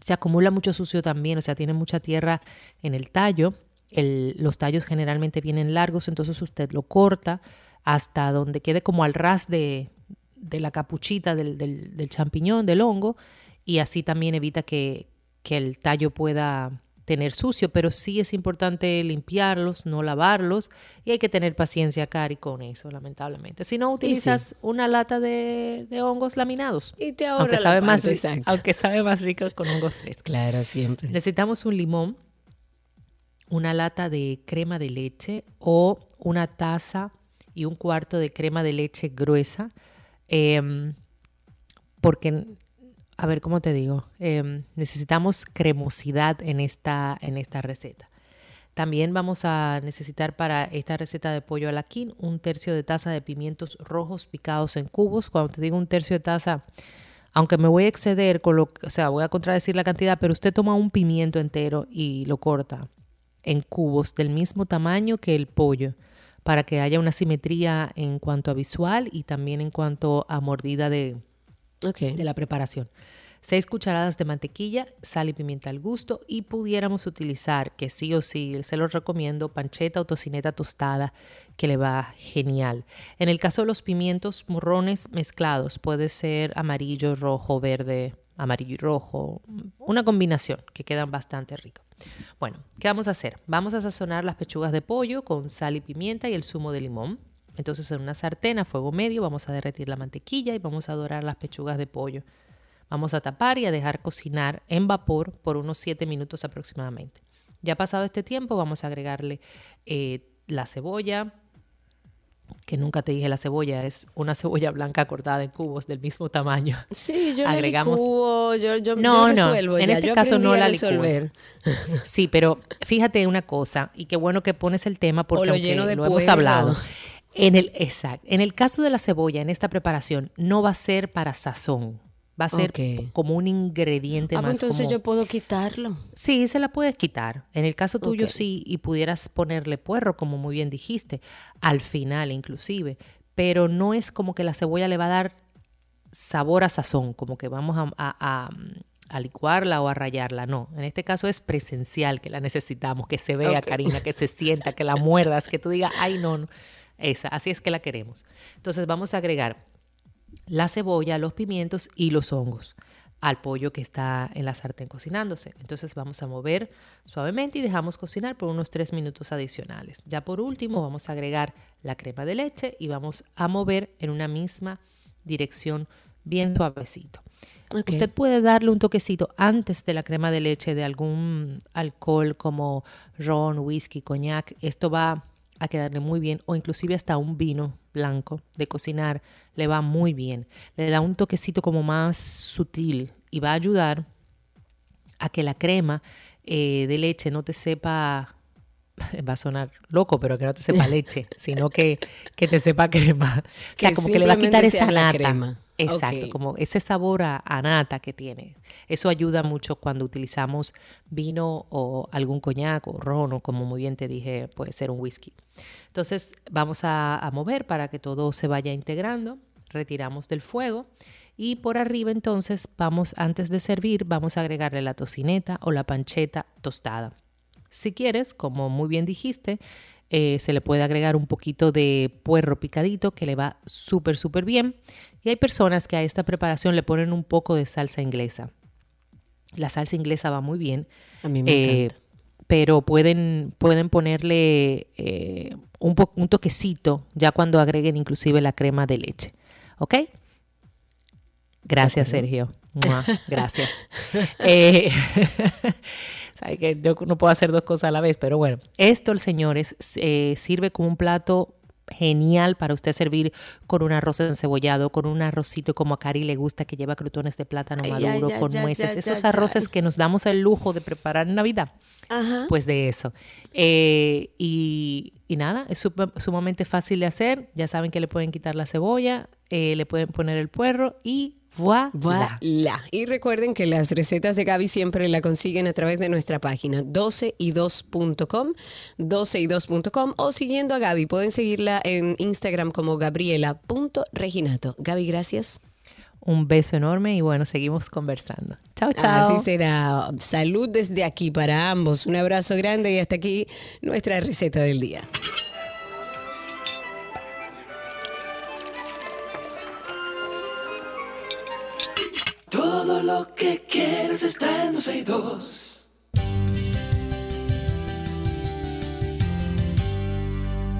se acumula mucho sucio también, o sea, tiene mucha tierra en el tallo. El- los tallos generalmente vienen largos, entonces usted lo corta hasta donde quede como al ras de, de la capuchita del, del- del champiñón, del hongo, y así también evita que, que el tallo pueda tener sucio, pero sí es importante limpiarlos, no lavarlos y hay que tener paciencia, Cari, con eso, lamentablemente. Si no, utilizas una lata de, de hongos laminados. Y te aunque ahorra sabe, la más, parte, ri- exacto. aunque sabe más rico con hongos frescos. Claro, siempre. Necesitamos un limón, una lata de crema de leche o una taza y un cuarto de crema de leche gruesa. Em, porque, a ver, ¿cómo te digo? Em, necesitamos cremosidad en esta, en esta receta. También vamos a necesitar para esta receta de pollo alaquín un tercio de taza de pimientos rojos picados en cubos. Cuando te digo un tercio de taza, aunque me voy a exceder con lo, o sea, voy a contradecir la cantidad, pero usted toma un pimiento entero y lo corta en cubos del mismo tamaño que el pollo para que haya una simetría en cuanto a visual y también en cuanto a mordida de, de la preparación. 6 cucharadas de mantequilla, sal y pimienta al gusto y pudiéramos utilizar, que sí o sí, se lo recomiendo, pancheta o tocineta tostada, que le va genial. En el caso de los pimientos morrones mezclados, puede ser amarillo, rojo, verde, amarillo y rojo, una combinación que quedan bastante ricos. Bueno, ¿qué vamos a hacer? Vamos a sazonar las pechugas de pollo con sal y pimienta y el zumo de limón. Entonces en una sartén a fuego medio vamos a derretir la mantequilla y vamos a dorar las pechugas de pollo. Vamos a tapar y a dejar cocinar en vapor por unos 7 minutos aproximadamente. Ya pasado este tiempo vamos a agregarle eh, la cebolla, que nunca te dije la cebolla, es una cebolla blanca cortada en cubos del mismo tamaño. Sí, yo Agregamos- la yo, yo, No, yo no, en ya, este yo caso no la licúas. resolver. [LAUGHS] Sí, pero fíjate una cosa, y qué bueno que pones el tema porque O lo lleno de lo hemos hablado. En el, exacto. En el caso de la cebolla, en esta preparación, no va a ser para sazón. Va a ser como un ingrediente Ah, pues más entonces como- yo puedo quitarlo. Sí, se la puedes quitar. En el caso tuyo sí, y pudieras ponerle puerro, como muy bien dijiste, al final inclusive. Pero no es como que la cebolla le va a dar sabor a sazón, como que vamos a, a- a- a licuarla o a rayarla. No, en este caso es presencial que la necesitamos, que se vea, Ok. Karina, que se sienta, que la muerdas, que tú digas, ay, no, no. Esa, así es que la queremos. Entonces vamos a agregar la cebolla, los pimientos y los hongos al pollo que está en la sartén cocinándose. Entonces vamos a mover suavemente y dejamos cocinar por unos tres minutos adicionales. Ya por último vamos a agregar la crema de leche y vamos a mover en una misma dirección bien suavecito. Usted puede darle un toquecito antes de la crema de leche de algún alcohol como ron, whisky, coñac. Esto va a quedarle muy bien o inclusive hasta un vino blanco de cocinar le va muy bien. Le da un toquecito como más sutil y va a ayudar a que la crema eh, de leche no te sepa, [LAUGHS] va a sonar loco, pero que no te sepa leche, [LAUGHS] sino que, que te sepa crema. O sea, Que como que le va a quitar esa nata. crema. Exacto, Ok. como ese sabor a, a nata que tiene. Eso ayuda mucho cuando utilizamos vino o algún coñac o ron o como muy bien te dije, puede ser un whisky. Entonces vamos a, a mover para que todo se vaya integrando. Retiramos del fuego y por arriba entonces vamos, antes de servir, vamos a agregarle la tocineta o la pancheta tostada. Si quieres, como muy bien dijiste, eh, se le puede agregar un poquito de puerro picadito que le va súper, súper bien. Y hay personas que a esta preparación le ponen un poco de salsa inglesa. La salsa inglesa va muy bien. A mí me eh, encanta. pero pueden, pueden ponerle eh, un, po- un toquecito ya cuando agreguen inclusive la crema de leche. ¿Ok? Gracias, Sergio. Mua, Gracias. Eh, [LAUGHS] sabe que yo no puedo hacer dos cosas a la vez, pero bueno. Esto, señores, eh, sirve como un plato genial para usted servir con un arroz encebollado, con un arrocito como a Cari le gusta, que lleva crutones de plátano Ay, maduro, ay, con ay, nueces. Esos arroces que nos damos el lujo de preparar en Navidad. Ajá. Pues de eso. Eh, y, y nada, es sumamente fácil de hacer. Ya saben que le pueden quitar la cebolla, eh, le pueden poner el puerro y voilà. Voilà. Y recuerden que las recetas de Gaby siempre la consiguen a través de nuestra página 12y2.com, 12y2.com o siguiendo a Gaby. Pueden seguirla en Instagram como gabriela.reginato. Gaby, gracias. Un beso enorme y bueno, seguimos conversando. Chao, chao. Así será. Salud desde aquí para ambos. Un abrazo grande y hasta aquí nuestra receta del día. Todo lo que quieres está en 12 y 2.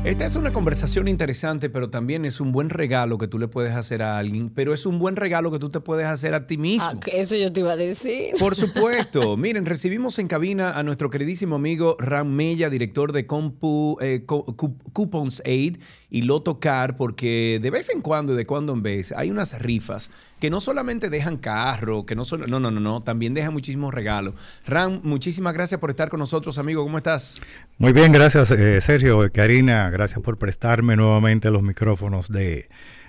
Esta es una conversación interesante, pero también es un buen regalo que tú le puedes hacer a alguien, pero es un buen regalo que tú te puedes hacer a ti mismo. Ah, eso yo te iba a decir. Por [LAUGHS] supuesto. Miren, recibimos en cabina a nuestro queridísimo amigo Ram Mella, director de Compu, eh, Coupons Aid y Loto Car, porque de vez en cuando y de cuando en vez hay unas rifas que no solamente dejan carro, que no solo, no, no, no, no, también dejan muchísimos regalos. Ram, muchísimas gracias por estar con nosotros, amigo. ¿Cómo estás? Muy bien, gracias eh, Sergio, Karina, gracias por prestarme nuevamente los micrófonos de,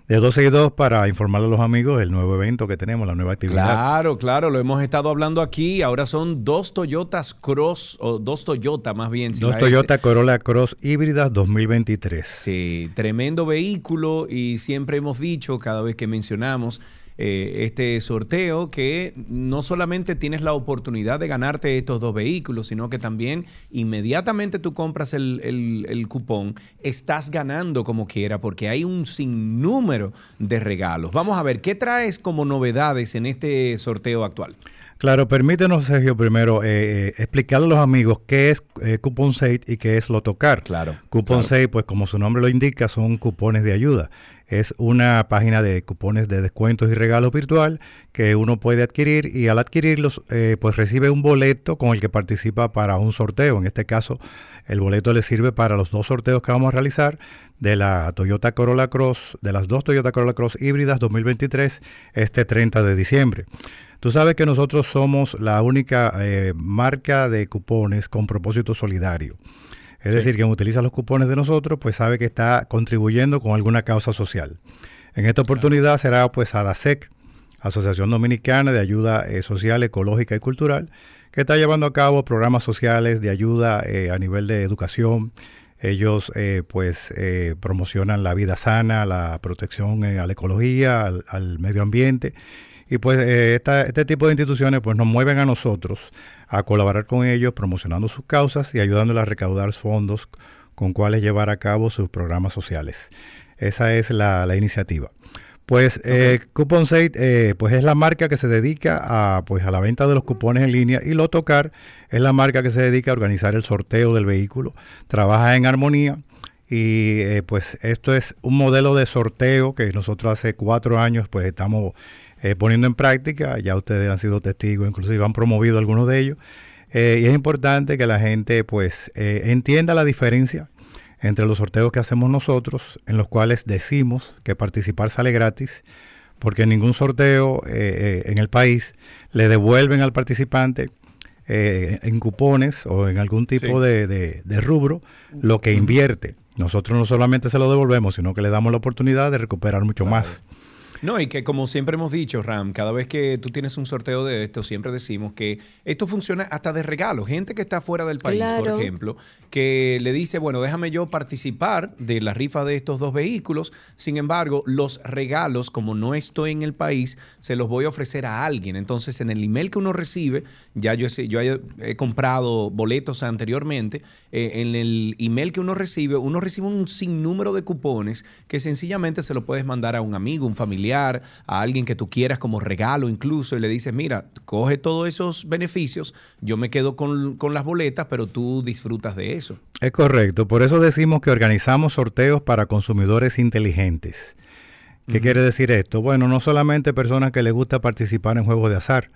de 12 y 2 para informarle a los amigos del nuevo evento que tenemos, la nueva actividad. Claro, claro, lo hemos estado hablando aquí. Ahora son dos Toyotas Cross, o dos Toyota más bien. si Dos Toyota Corolla Cross híbridas 2023. Sí, tremendo vehículo y siempre hemos dicho, cada vez que mencionamos eh, este sorteo, que no solamente tienes la oportunidad de ganarte estos dos vehículos, sino que también inmediatamente tú compras el, el- el cupón, estás ganando como quiera, porque hay un sinnúmero de regalos. Vamos a ver, ¿qué traes como novedades en este sorteo actual? Claro, permítenos, Sergio, primero eh, eh, explicarle a los amigos qué es eh, Coupon Save y qué es Lotocar. Claro, Coupon claro. Save, pues como su nombre lo indica, son cupones de ayuda. Es una página de cupones de descuentos y regalos virtual que uno puede adquirir y al adquirirlos, eh, pues recibe un boleto con el que participa para un sorteo. En este caso, el boleto le sirve para los dos sorteos que vamos a realizar de la Toyota Corolla Cross, de las dos Toyota Corolla Cross híbridas 2023, este 30 de diciembre. Tú sabes que nosotros somos la única eh, marca de cupones con propósito solidario. Es decir, quien utiliza los cupones de nosotros, pues sabe que está contribuyendo con alguna causa social. En esta oportunidad será pues ADASEC, Asociación Dominicana de Ayuda eh, Social, Ecológica y Cultural, que está llevando a cabo programas sociales de ayuda eh, a nivel de educación. Ellos eh, pues promocionan la vida sana, la protección a la ecología, al, al medio ambiente. Y pues eh, esta- este tipo de instituciones pues nos mueven a nosotros a colaborar con ellos, promocionando sus causas y ayudándoles a recaudar fondos con cuales llevar a cabo sus programas sociales. Esa es la, la iniciativa. Pues eh, Coupon Save, eh, pues es la marca que se dedica a, pues, a la venta de los cupones en línea y Lotocar es la marca que se dedica a organizar el sorteo del vehículo. Trabaja en armonía y eh, pues esto es un modelo de sorteo que nosotros hace cuatro años pues estamos eh, poniendo en práctica. Ya ustedes han sido testigos, inclusive han promovido algunos de ellos. Eh, y es importante que la gente pues eh, entienda la diferencia entre los sorteos que hacemos nosotros, en los cuales decimos que participar sale gratis, porque en ningún sorteo eh, en el país le devuelven al participante en cupones o en algún tipo Sí. de, de- de rubro lo que invierte. Nosotros no solamente se lo devolvemos, sino que le damos la oportunidad de recuperar mucho más. No, y que como siempre hemos dicho, Ram, cada vez que tú tienes un sorteo de esto, siempre decimos que esto funciona hasta de regalo. Gente que está fuera del país, Claro. por ejemplo, que le dice, bueno, déjame yo participar de la rifa de estos dos vehículos. Sin embargo, los regalos, como no estoy en el país, se los voy a ofrecer a alguien. Entonces, en el email que uno recibe, ya yo, yo he, he comprado boletos anteriormente, eh, en el email que uno recibe, uno recibe un sinnúmero de cupones que sencillamente se lo puedes mandar a un amigo, un familiar, a alguien que tú quieras como regalo incluso, y le dices, mira, coge todos esos beneficios, yo me quedo con, con las boletas, pero tú disfrutas de eso. Es correcto, por eso decimos que organizamos sorteos para consumidores inteligentes. ¿Qué quiere decir esto? Bueno, no solamente personas que les gusta participar en juegos de azar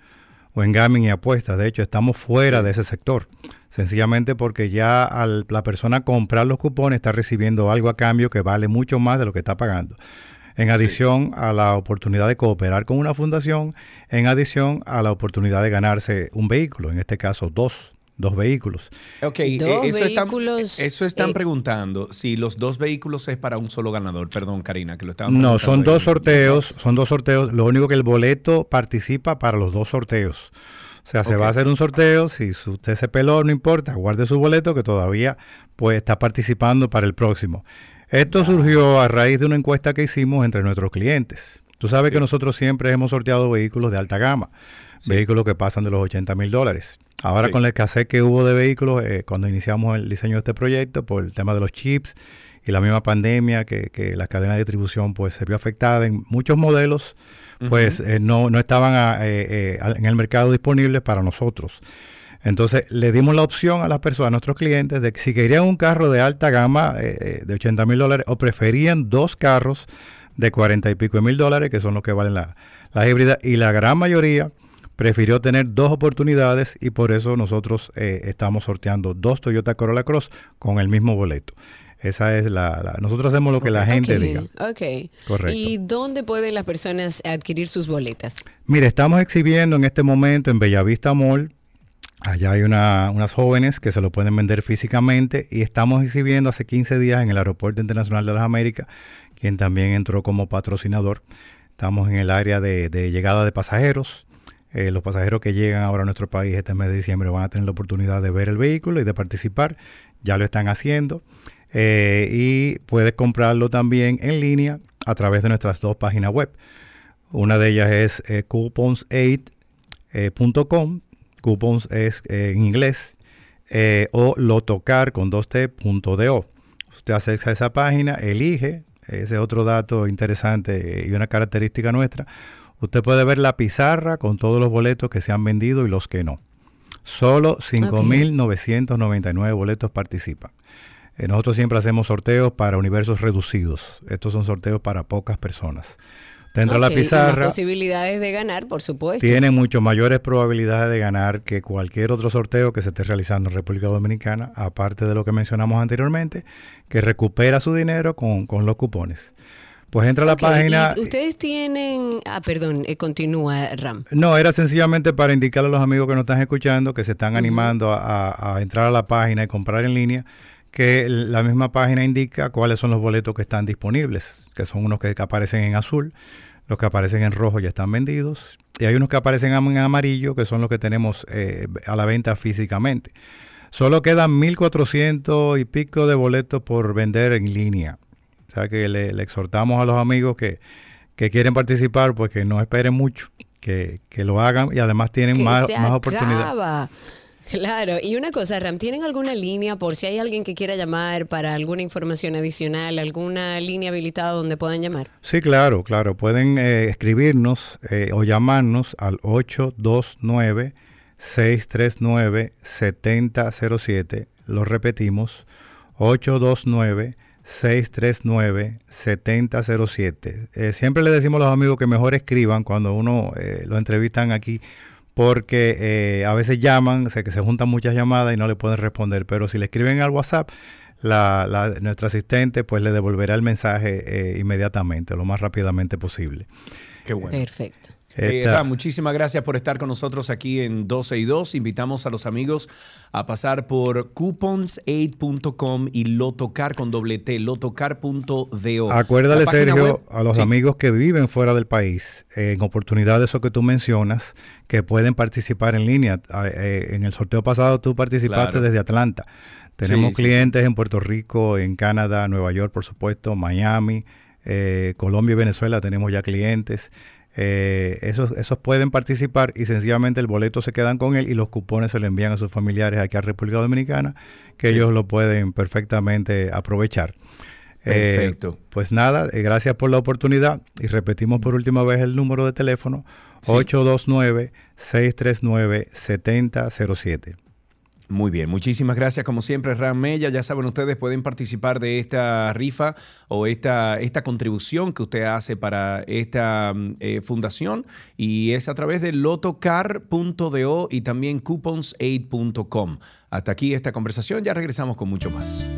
o en gaming y apuestas, de hecho estamos fuera de ese sector, sencillamente porque ya al la persona comprar los cupones está recibiendo algo a cambio que vale mucho más de lo que está pagando. En adición a la oportunidad de cooperar con una fundación, en adición a la oportunidad de ganarse un vehículo, en este caso dos, dos vehículos. Ok, Dos eso están, vehículos, eso están eh, preguntando si los dos vehículos es para un solo ganador. Perdón, Karina, que lo estaban No, son ahí. dos sorteos, son dos sorteos. Lo único que el boleto participa para los dos sorteos. O sea, se va a hacer un sorteo, si usted se peló, no importa, guarde su boleto que todavía pues está participando para el próximo. Esto surgió a raíz de una encuesta que hicimos entre nuestros clientes. Tú sabes que nosotros siempre hemos sorteado vehículos de alta gama, vehículos que pasan de los 80 mil dólares. Ahora Sí. con la escasez que hubo de vehículos eh, cuando iniciamos el diseño de este proyecto por el tema de los chips y la misma pandemia que, que la cadena de distribución pues se vio afectada en muchos modelos, pues eh, no, no estaban a- eh, eh, en el mercado disponibles para nosotros. Entonces le dimos la opción a las personas, a nuestros clientes, de que si querían un carro de alta gama eh, eh, de 80 mil dólares o preferían dos carros de 40 y pico de mil dólares, que son los que valen la, la híbrida, y la gran mayoría prefirió tener dos oportunidades y por eso nosotros eh, estamos sorteando dos Toyota Corolla Cross con el mismo boleto. Esa es la, la- nosotros hacemos lo que la gente diga. Ok. Correcto. ¿Y dónde pueden las personas adquirir sus boletas? Mire, estamos exhibiendo en este momento en Bellavista Mall. Allá hay una- unas jóvenes que se lo pueden vender físicamente y estamos exhibiendo hace 15 días en el Aeropuerto Internacional de las Américas, quien también entró como patrocinador. Estamos en el área de, de llegada de pasajeros. Eh, los pasajeros que llegan ahora a nuestro país este mes de diciembre van a tener la oportunidad de ver el vehículo y de participar. Ya lo están haciendo. Eh, y puedes comprarlo también en línea a través de nuestras dos páginas web. Una de ellas es eh, coupons8.com, coupons es eh, en inglés, eh, o lotocar con 2t.do. Usted accesa a esa página, elige, ese es otro dato interesante y una característica nuestra. Usted puede ver la pizarra con todos los boletos que se han vendido y los que no. Solo 5.999 boletos participan. Eh, nosotros siempre hacemos sorteos para universos reducidos. Estos son sorteos para pocas personas. Dentro de Ok, la pizarra posibilidades de ganar, por supuesto. tiene mucho mayores probabilidades de ganar que cualquier otro sorteo que se esté realizando en República Dominicana, aparte de lo que mencionamos anteriormente, que recupera su dinero con, con los cupones. Pues entra a la página. y ustedes tienen... Ah, perdón, eh, continúa, Ram. No, era sencillamente para indicarle a los amigos que nos están escuchando, que se están animando a- a entrar a la página y comprar en línea, que la misma página indica cuáles son los boletos que están disponibles, que son unos que aparecen en azul, los que aparecen en rojo ya están vendidos, y hay unos que aparecen en amarillo, que son los que tenemos eh, a la venta físicamente. Solo quedan 1.400 y pico de boletos por vender en línea. O sea que le, le exhortamos a los amigos que, que quieren participar, pues que no esperen mucho, que, que lo hagan y además tienen Que más, más oportunidades. Claro, y una cosa, Ram, ¿tienen alguna línea por si hay alguien que quiera llamar para alguna información adicional, alguna línea habilitada donde puedan llamar? Sí, claro, claro. Pueden eh, escribirnos eh, o llamarnos al 829-639-7007. Lo repetimos, 829-639-7007. Eh, siempre le decimos a los amigos que mejor escriban cuando uno eh, lo entrevistan aquí porque eh, a veces llaman, sé que se juntan muchas llamadas y no le pueden responder, pero si le escriben al WhatsApp, la, la- nuestra asistente pues le devolverá el mensaje eh, inmediatamente, lo más rápidamente posible. Qué bueno. Perfecto. Eh, muchísimas gracias por estar con nosotros aquí en 12 y 2. Invitamos a los amigos a pasar por coupons8.com y lotocar con doble T, lotocar.do. Acuérdale, Sergio, web- a los Sí. amigos que viven fuera del país, eh, en oportunidades eso que tú mencionas, que pueden participar en línea. Ah, eh, en el sorteo pasado tú participaste Claro. desde Atlanta. Tenemos Sí, sí, clientes en Puerto Rico, en Canadá, Nueva York, por supuesto, Miami, eh, Colombia y Venezuela tenemos ya clientes. Eh, esos, esos pueden participar y sencillamente el boleto se quedan con él y los cupones se le envían a sus familiares aquí a República Dominicana, que Sí. ellos lo pueden perfectamente aprovechar. Eh, Perfecto. pues nada, eh, gracias por la oportunidad y repetimos por última vez el número de teléfono Sí. 829-639-7007. Muy bien, muchísimas gracias como siempre Ram Mella. Ya saben ustedes pueden participar de esta rifa o esta, esta contribución que usted hace para esta mm, eh, fundación y es a través de lotocar.do y también coupons8.com. Hasta aquí esta conversación, ya regresamos con mucho más.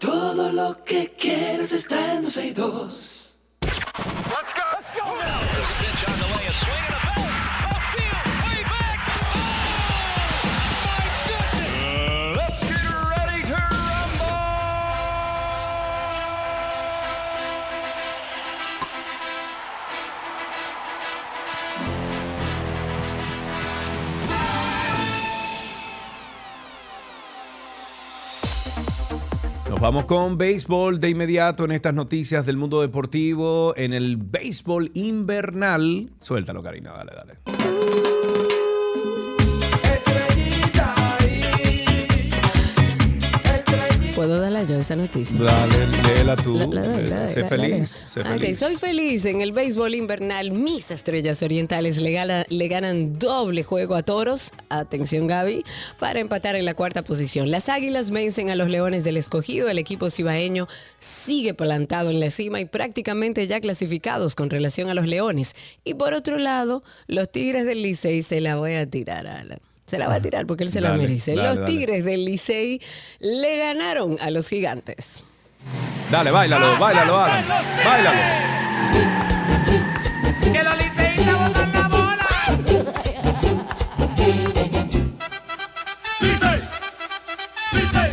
Todo lo que quieres está en 12 y 2. Nos con béisbol de inmediato en estas noticias del mundo deportivo, en el béisbol invernal. Suéltalo, Karina, dale, dale. Esa noticia. Dale, léela tú. La- la- la- Eh, sé feliz. sé Ah, ok, feliz. soy feliz. En el béisbol invernal, mis estrellas orientales le, gana- le ganan doble juego a toros. Atención, Gaby, para empatar en la cuarta posición. Las águilas vencen a los leones del escogido. El equipo cibaeño sigue plantado en la cima y prácticamente ya clasificados con relación a los leones. Y por otro lado, los tigres del Licey se la voy a tirar, Alan. Se la va a tirar porque él se la Dale, merece. dale, los dale. tigres del Licey le ganaron a los gigantes. Dale, bailalo, bailalo, Alan. Bailalo. Que los liceístas botan la bola. Licey. Licey.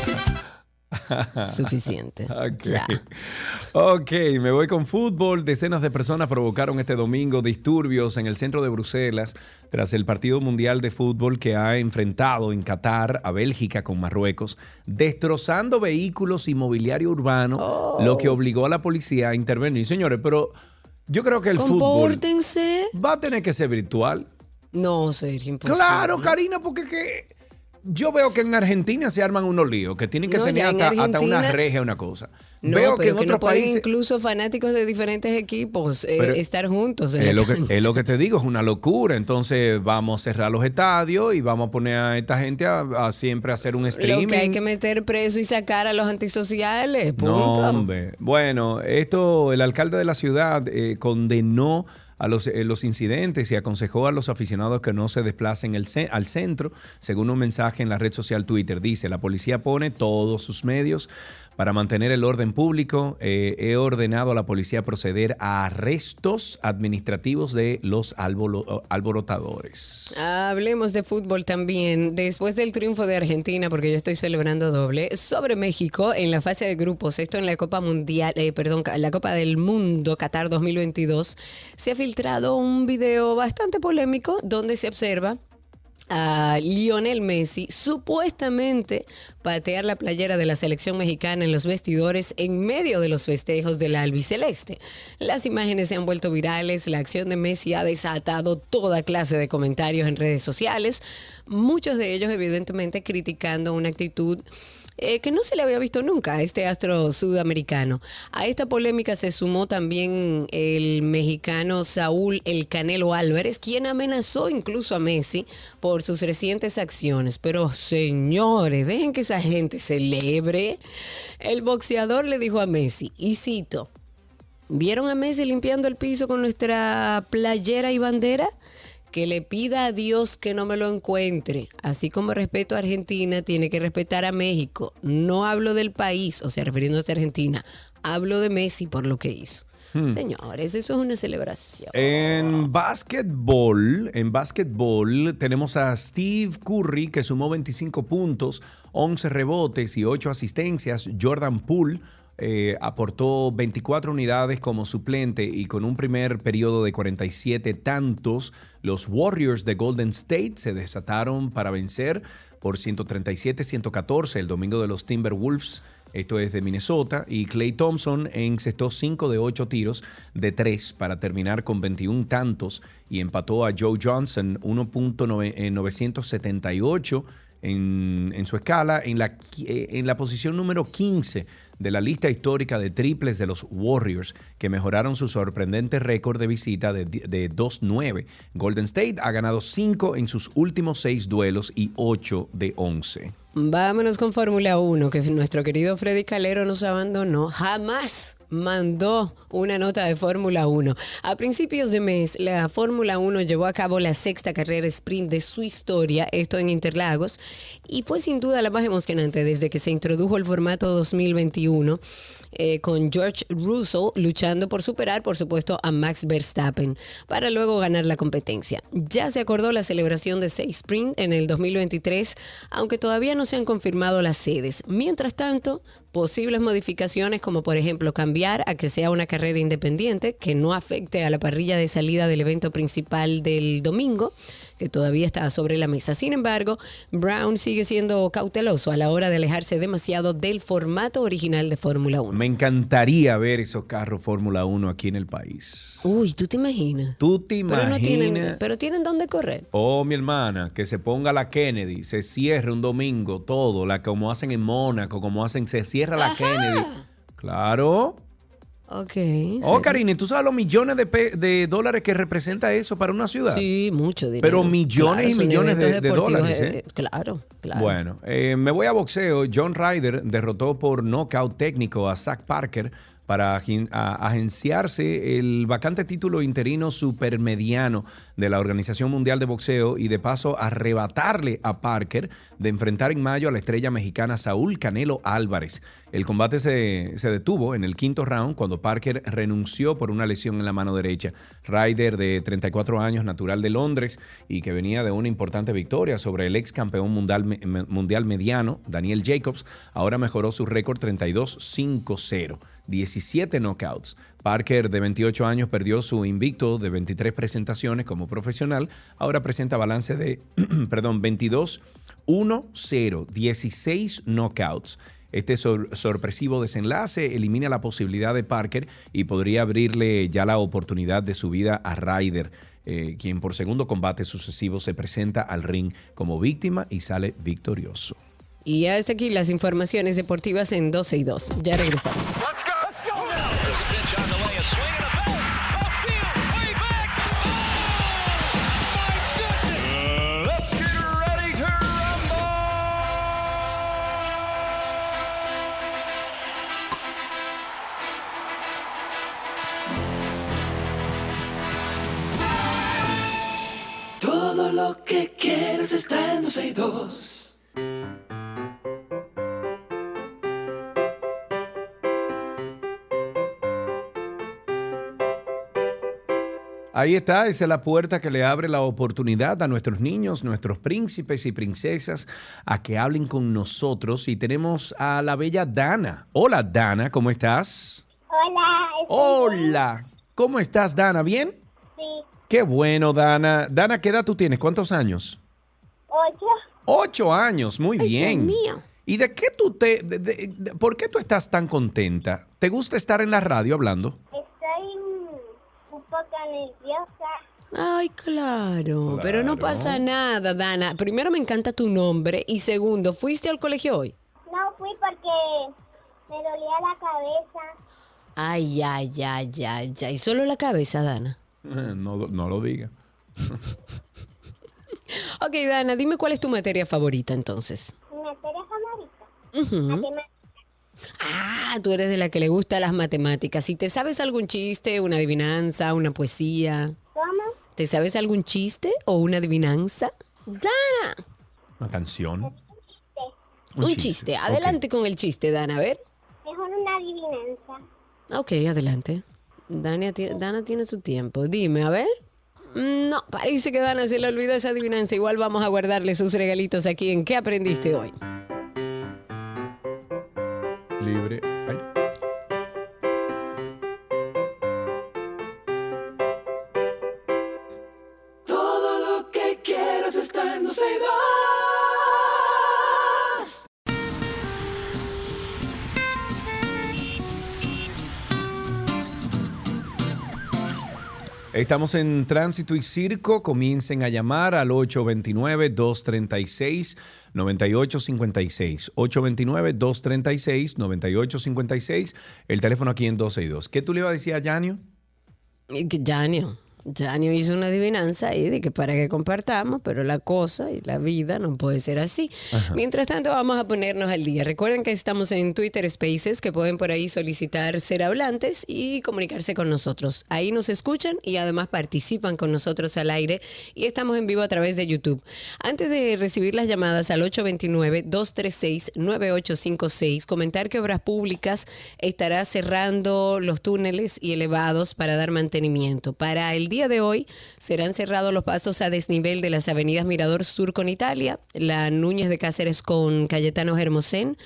[LAUGHS] Suficiente. [LAUGHS] Ok. Ya. Ok, me voy con fútbol. Decenas de personas provocaron este domingo disturbios en el centro de Bruselas tras el partido mundial de fútbol que ha enfrentado en Qatar a Bélgica con Marruecos, destrozando vehículos y mobiliario urbano, lo que obligó a la policía a intervenir. Señores, pero yo creo que el fútbol va a tener que ser virtual. No, Sergio, imposible. Claro, Karina, porque que yo veo que en Argentina se arman unos líos, que tienen que No, tener hasta, hasta una regia, una cosa. No, veo que en que, otros no pueden países... incluso fanáticos de diferentes equipos eh, estar juntos. en Es la lo, que, es lo que te digo, es una locura. Entonces vamos a cerrar los estadios y vamos a poner a esta gente a, a siempre hacer un streaming. Lo que hay que meter preso y sacar a los antisociales. Punto. No, hombre. Bueno, esto, el alcalde de la ciudad eh, condenó a los, eh, los incidentes y aconsejó a los aficionados que no se desplacen el al centro, según un mensaje en la red social Twitter. Dice, la policía pone todos sus medios para mantener el orden público. Eh, he ordenado a la policía proceder a arrestos administrativos de los alborotadores. Hablemos de fútbol también. Después del triunfo de Argentina, porque yo estoy celebrando doble, sobre México en la fase de grupos, esto en la Copa Mundial, eh, perdón, la Copa del Mundo Qatar 2022, se ha filtrado un video bastante polémico donde se observa a Lionel Messi supuestamente patear la playera de la selección mexicana en los vestidores en medio de los festejos del albiceleste. Las imágenes se han vuelto virales, la acción de Messi ha desatado toda clase de comentarios en redes sociales, muchos de ellos evidentemente criticando una actitud eh, que no se le había visto nunca a este astro sudamericano. A esta polémica se sumó también el mexicano Saúl El Canelo Álvarez, quien amenazó incluso a Messi por sus recientes acciones. Pero señores, dejen que esa gente celebre. El boxeador le dijo a Messi, y cito, ¿vieron a Messi limpiando el piso con nuestra playera y bandera? Que le pida a Dios que no me lo encuentre. Así como respeto a Argentina, tiene que respetar a México. No hablo del país, o sea, refiriéndose a Argentina. Hablo de Messi por lo que hizo. Hmm. Señores, eso es una celebración. En básquetbol, en básquetbol tenemos a Steve Curry que sumó 25 puntos, 11 rebotes y 8 asistencias. Jordan Poole eh, aportó 24 unidades como suplente y con un primer periodo de 47 tantos, los Warriors de Golden State se desataron para vencer por 137-114 el domingo de los Timberwolves. Esto es de Minnesota. Y Clay Thompson encestó 5 de 8 tiros de 3 para terminar con 21 tantos y empató a Joe Johnson 1.978 en, en su escala en la, eh, en la posición número 15 de la lista histórica de triples de los Warriors, que mejoraron su sorprendente récord de visita de, de 2-9. Golden State ha ganado 5 en sus últimos 6 duelos y 8 de 11. Vámonos con Fórmula 1, que nuestro querido Freddy Calero nos abandonó. Jamás mandó una nota de Fórmula 1. A principios de mes, la Fórmula 1 llevó a cabo la sexta carrera sprint de su historia, esto en Interlagos, y fue sin duda la más emocionante desde que se introdujo el formato 2021. Eh, con George Russell luchando por superar, por supuesto, a Max Verstappen para luego ganar la competencia. Ya se acordó la celebración de seis sprint en el 2023, aunque todavía no se han confirmado las sedes. Mientras tanto, posibles modificaciones como por ejemplo cambiar a que sea una carrera independiente que no afecte a la parrilla de salida del evento principal del domingo que todavía está sobre la mesa. Sin embargo, Brown sigue siendo cauteloso a la hora de alejarse demasiado del formato original de Fórmula 1. Me encantaría ver esos carros Fórmula 1 aquí en el país. Uy, ¿tú te imaginas? ¿Tú te Pero, no imaginas? tienen, pero tienen dónde correr. Oh, mi hermana, que se ponga la Kennedy, se cierre un domingo todo, la como hacen en Mónaco, como hacen, se cierra la Kennedy. Claro. Ok. Oh. Karine, ¿tú sabes los millones de, pe- de dólares que representa eso para una ciudad? Sí, mucho dinero. Pero millones y millones de- de dólares, ¿eh? eh, Claro, claro. Bueno, eh, me voy a boxeo. John Ryder derrotó por nocaut técnico a Zach Parker para agenciarse el vacante título interino supermediano de la Organización Mundial de Boxeo y de paso arrebatarle a Parker de enfrentar en mayo a la estrella mexicana Saúl Canelo Álvarez. El combate se, se detuvo en el quinto round cuando Parker renunció por una lesión en la mano derecha. Ryder, de 34 años, natural de Londres y que venía de una importante victoria sobre el ex campeón mundial, mundial mediano, Daniel Jacobs, ahora mejoró su récord 32-5-0. 17 knockouts. Parker, de 28 años, perdió su invicto de 23 presentaciones como profesional. Ahora presenta balance de, [CLEARS THROAT] perdón, 22-1-0, 16 knockouts. Este sor- sorpresivo desenlace elimina la posibilidad de Parker y podría abrirle ya la oportunidad de su vida a Ryder, eh, quien por segundo combate sucesivo se presenta al ring como víctima y sale victorioso. Y hasta aquí las informaciones deportivas en 12 y 2. Ya regresamos. Todo lo que quieres está en 12 y 2. Ahí está, esa es la puerta que le abre la oportunidad a nuestros niños, nuestros príncipes y princesas, a que hablen con nosotros. Y tenemos a la bella Dana. Hola, Dana, ¿cómo estás? Hola, Hola, ¿cómo estás, Dana? ¿Bien? Qué bueno, Dana. Dana, ¿qué edad tú tienes? ¿Cuántos años? ocho. Ocho años, muy Ay, bien. Dios mío. ¿Y de qué tú te... de- de- de- ¿Por qué tú estás tan contenta? ¿Te gusta estar en la radio hablando? Estoy un poco nerviosa. Ay, claro, pero no pasa nada, Dana. Primero me encanta tu nombre y segundo, ¿fuiste al colegio hoy? No fui porque me dolía la cabeza. Ay, ay, ay, ay, ay. Solo la cabeza, Dana. No, no lo diga. [LAUGHS] Ok, Dana, dime cuál es tu materia favorita entonces. Mi materia favorita. Matemáticas. Ah, tú eres de la que le gusta las matemáticas. ¿Y te sabes algún chiste, una adivinanza, una poesía? ¿Cómo? ¿Te sabes algún chiste o una adivinanza? Dana, ¿Una canción? un, chiste, chiste. ok. Adelante con el chiste, Dana, a ver. Mejor una adivinanza. Ok, adelante. Dana, ti- Dana tiene su tiempo. Dime, a ver. No, parece que Dana se le olvidó esa adivinanza. Igual vamos a guardarle sus regalitos aquí en ¿Qué aprendiste hoy? Libre. Estamos en Tránsito y Circo. Comiencen a llamar al 829-236-9856. 829-236-9856. El teléfono aquí en 12 y 2. ¿Qué tú le ibas a decir a Yanio? Y que Janio. Hizo una adivinanza ahí de que para que compartamos, pero la cosa y la vida no puede ser así. Mientras tanto, vamos a ponernos al día. Recuerden que estamos en Twitter Spaces, que pueden por ahí solicitar ser hablantes y comunicarse con nosotros. Ahí nos escuchan y además participan con nosotros al aire y estamos en vivo a través de YouTube. Antes de recibir las llamadas al 829-236-9856, comentar que Obras Públicas estará cerrando los túneles y elevados para dar mantenimiento. Para el día de hoy serán cerrados los pasos a desnivel de las avenidas Mirador Sur con Italia, la Núñez de Cáceres con Cayetano Hermosén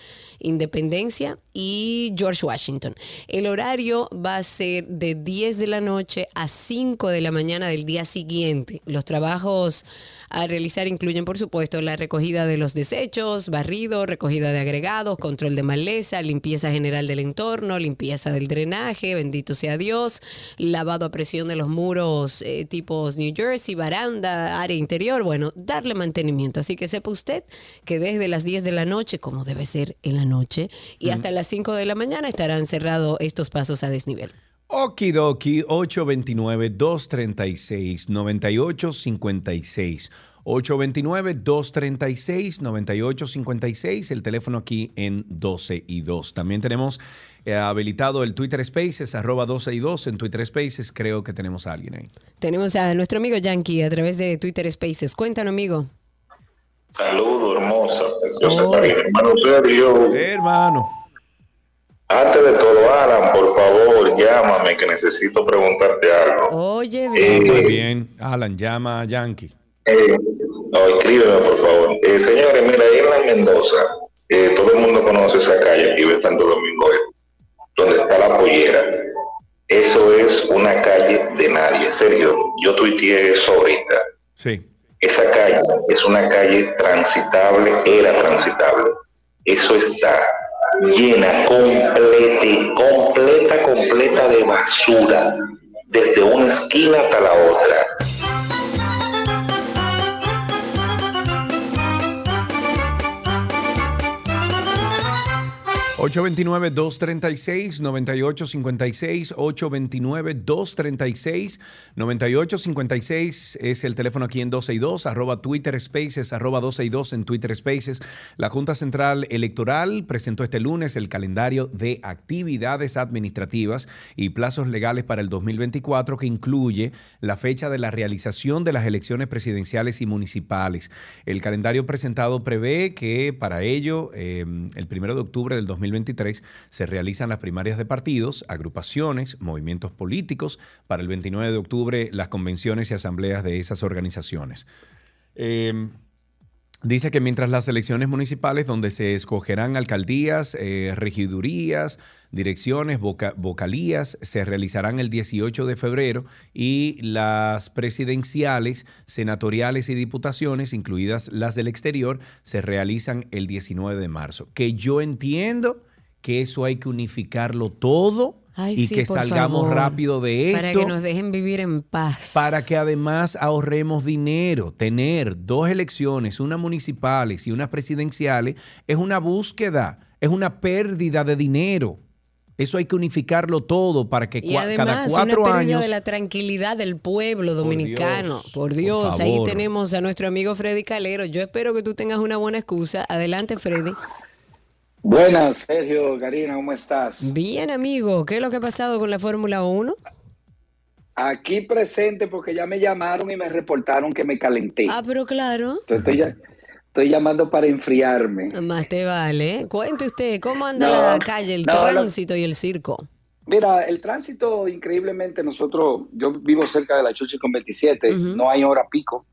Independencia y George Washington. El horario va a ser de 10 de la noche a 5 de la mañana del día siguiente. Los trabajos a realizar incluyen, por supuesto, la recogida de los desechos, barrido, recogida de agregados, control de maleza, limpieza general del entorno, limpieza del drenaje, bendito sea Dios, lavado a presión de los muros eh, tipos New Jersey, baranda, área interior, bueno, darle mantenimiento. Así que sepa usted que desde las 10 de la noche, como debe ser en la noche, y hasta las 5 de la mañana estarán cerrados estos pasos a desnivel. Okidoki 829-236-9856. 829-236-9856, el teléfono aquí en 12 y 2. También tenemos eh, habilitado el Twitter Spaces, arroba 12 y 2 en Twitter Spaces. Creo que tenemos a alguien ahí. Tenemos a nuestro amigo Yankee a través de Twitter Spaces. Cuéntanos, amigo. Saludos, hermosa. Oh. Hermano Sergio. Hermano. Antes de todo, Alan, por favor, llámame que necesito preguntarte algo. Oye, Eh, Muy bien. Alan, llama a Yankee. Eh, no, escríbeme, por favor. Eh, señores, mira, ahí en la Mendoza, eh, todo el mundo conoce esa calle aquí de Santo Domingo Este, donde está la pollera. Eso es una calle de nadie. Sergio, yo tuiteé eso ahorita. Sí. Esa calle es una calle transitable, era transitable. Eso está llena, completa, completa, completa de basura, desde una esquina hasta la otra. 829-236-9856, 829-236-9856 es el teléfono aquí en 12 y 2, arroba Twitter Spaces, arroba 12 y 2 en Twitter Spaces. La Junta Central Electoral presentó este lunes el calendario de actividades administrativas y plazos legales para el 2024 que incluye la fecha de la realización de las elecciones presidenciales y municipales. El calendario presentado prevé que para ello, eh, el primero de octubre del 2023, se realizan las primarias de partidos, agrupaciones, movimientos políticos. Para el 29 de octubre, las convenciones y asambleas de esas organizaciones. Eh, Dice que mientras las elecciones municipales, donde se escogerán alcaldías, eh, regidurías, direcciones, voca- vocalías, se realizarán el 18 de febrero y las presidenciales, senatoriales y diputaciones, incluidas las del exterior, se realizan el 19 de marzo. Que yo entiendo que eso hay que unificarlo todo Ay, y sí, que salgamos favor. rápido de esto Para que nos dejen vivir en paz. para que además ahorremos dinero. Tener dos elecciones, una municipales y una presidenciales, es una búsqueda, es una pérdida de dinero. Eso hay que unificarlo todo para que Y cua- cada además, cuatro una años... de la tranquilidad del pueblo dominicano. Dios, Por por Dios, ahí tenemos a nuestro amigo Freddy Calero. Yo espero que tú tengas una buena excusa. Adelante, Freddy. Buenas, Sergio, Karina, ¿cómo estás? Bien, amigo. ¿Qué es lo que ha pasado con la Fórmula 1? Aquí presente porque ya me llamaron y me reportaron que me calenté. Ah, pero claro. Entonces, estoy, ya- estoy llamando para enfriarme. Más te vale. Cuente usted, ¿cómo anda No, la calle, el no, tránsito y el circo? Mira, el tránsito, increíblemente, nosotros, yo vivo cerca de la Chuchi con 27, no hay hora pico,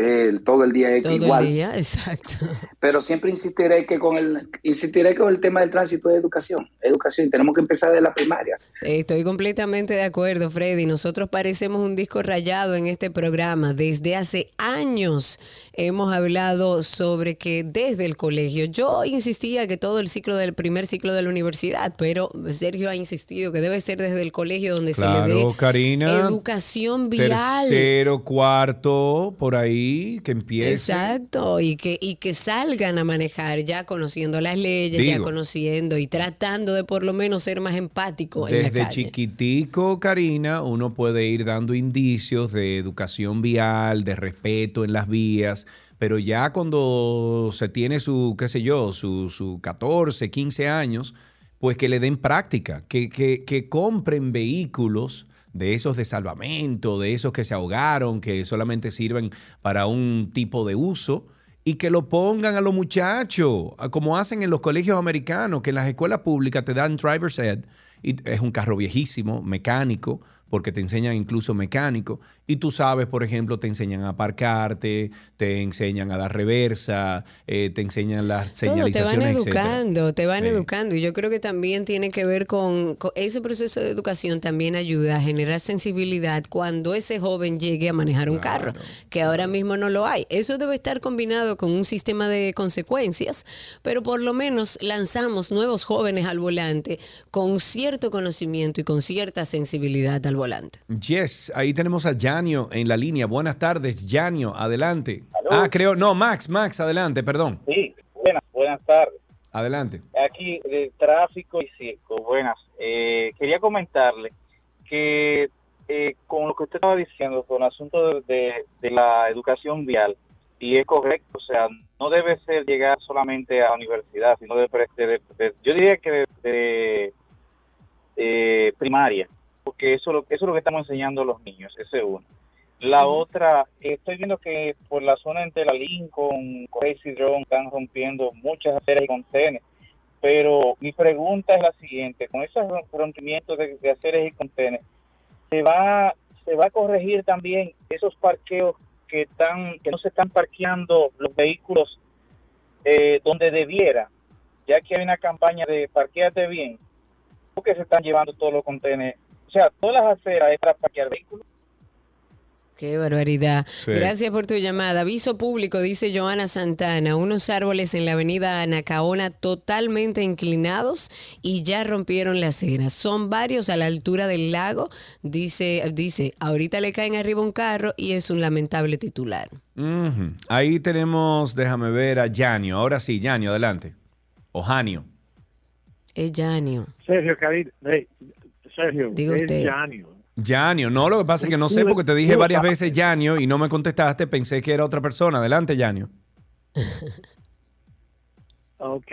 eh, todo el día es Todo igual. el día, exacto. Pero siempre insistiré que con el insistiré con el tema del tránsito de educación. Educación, tenemos que empezar de la primaria. Estoy completamente de acuerdo, Freddy. Nosotros parecemos un disco rayado en este programa. Desde hace años hemos hablado sobre que desde el colegio, yo insistía que todo el ciclo del primer ciclo de la universidad, pero Sergio ha insistido que debe ser desde el colegio donde se le dé Karina. educación vial. Tercero, cuarto, por ahí, que empiece. Exacto, y que, y que salgan a manejar ya conociendo las leyes, ya conociendo y tratando de por lo menos ser más empático en la Desde calle. chiquitico, Karina, uno puede ir dando indicios de educación vial, de respeto en las vías, pero ya cuando se tiene su, qué sé yo, su, su 14, 15 años, pues que le den práctica, que, que, que compren vehículos de esos de salvamento, de esos que se ahogaron, que solamente sirven para un tipo de uso, y que lo pongan a los muchachos, como hacen en los colegios americanos, que en las escuelas públicas te dan driver's ed, y es un carro viejísimo, mecánico, porque te enseñan incluso mecánico. Y tú sabes, por ejemplo, te enseñan a aparcarte, te enseñan a dar reversa, eh, te enseñan las Todo, te van señalizaciones, etcétera. educando, te van Sí. educando. Y yo creo que también tiene que ver con, con- ese proceso de educación también ayuda a generar sensibilidad cuando ese joven llegue a manejar un carro, que ahora mismo no lo hay. Eso debe estar combinado con un sistema de consecuencias, pero por lo menos lanzamos nuevos jóvenes al volante con cierto conocimiento y con cierta sensibilidad al volante. Yes, ahí tenemos a Yanio en la línea. Buenas tardes, Yanio, adelante. Ah, creo, no, Max, Max, adelante, perdón. Sí, buenas, buenas tardes. Adelante. Aquí de tráfico y circo. Buenas. Eh, quería comentarle que eh, con lo que usted estaba diciendo, con el asunto de, de- de la educación vial, y es correcto, o sea, no debe ser llegar solamente a la universidad, sino de, de- yo diría que de, de primaria, porque eso, es lo- eso es lo que estamos enseñando a los niños, ese es uno. La otra, eh, estoy viendo que por la zona entre la Lincoln, Crazy Drone, están rompiendo muchas aceras y contenes. Pero mi pregunta es la siguiente, con esos rompimientos de, de aceras y contenes, ¿se va, ¿se va a corregir también esos parqueos que están que no se están parqueando los vehículos eh, donde debiera? Ya que hay una campaña de parqueate bien, porque se están llevando todos los contenes? O sea, todas las aceras es para parquear vehículos. Qué barbaridad. Sí. Gracias por tu llamada. Aviso público, dice Joana Santana. Unos árboles en la avenida Anacaona totalmente inclinados y ya rompieron la acera. Son varios a la altura del lago. Dice, dice, ahorita le caen arriba un carro y es un lamentable titular. Ahí tenemos, déjame ver, a Yanio. Ahora sí, Yanio, adelante. O Janio. Es Janio. Sergio, Cari- hey, Sergio, Diga es usted. Janio. Yanio, no, lo que pasa es que no sé porque te dije varias veces Yanio y no me contestaste, pensé que era otra persona. Adelante, Yanio. [LAUGHS] Ok.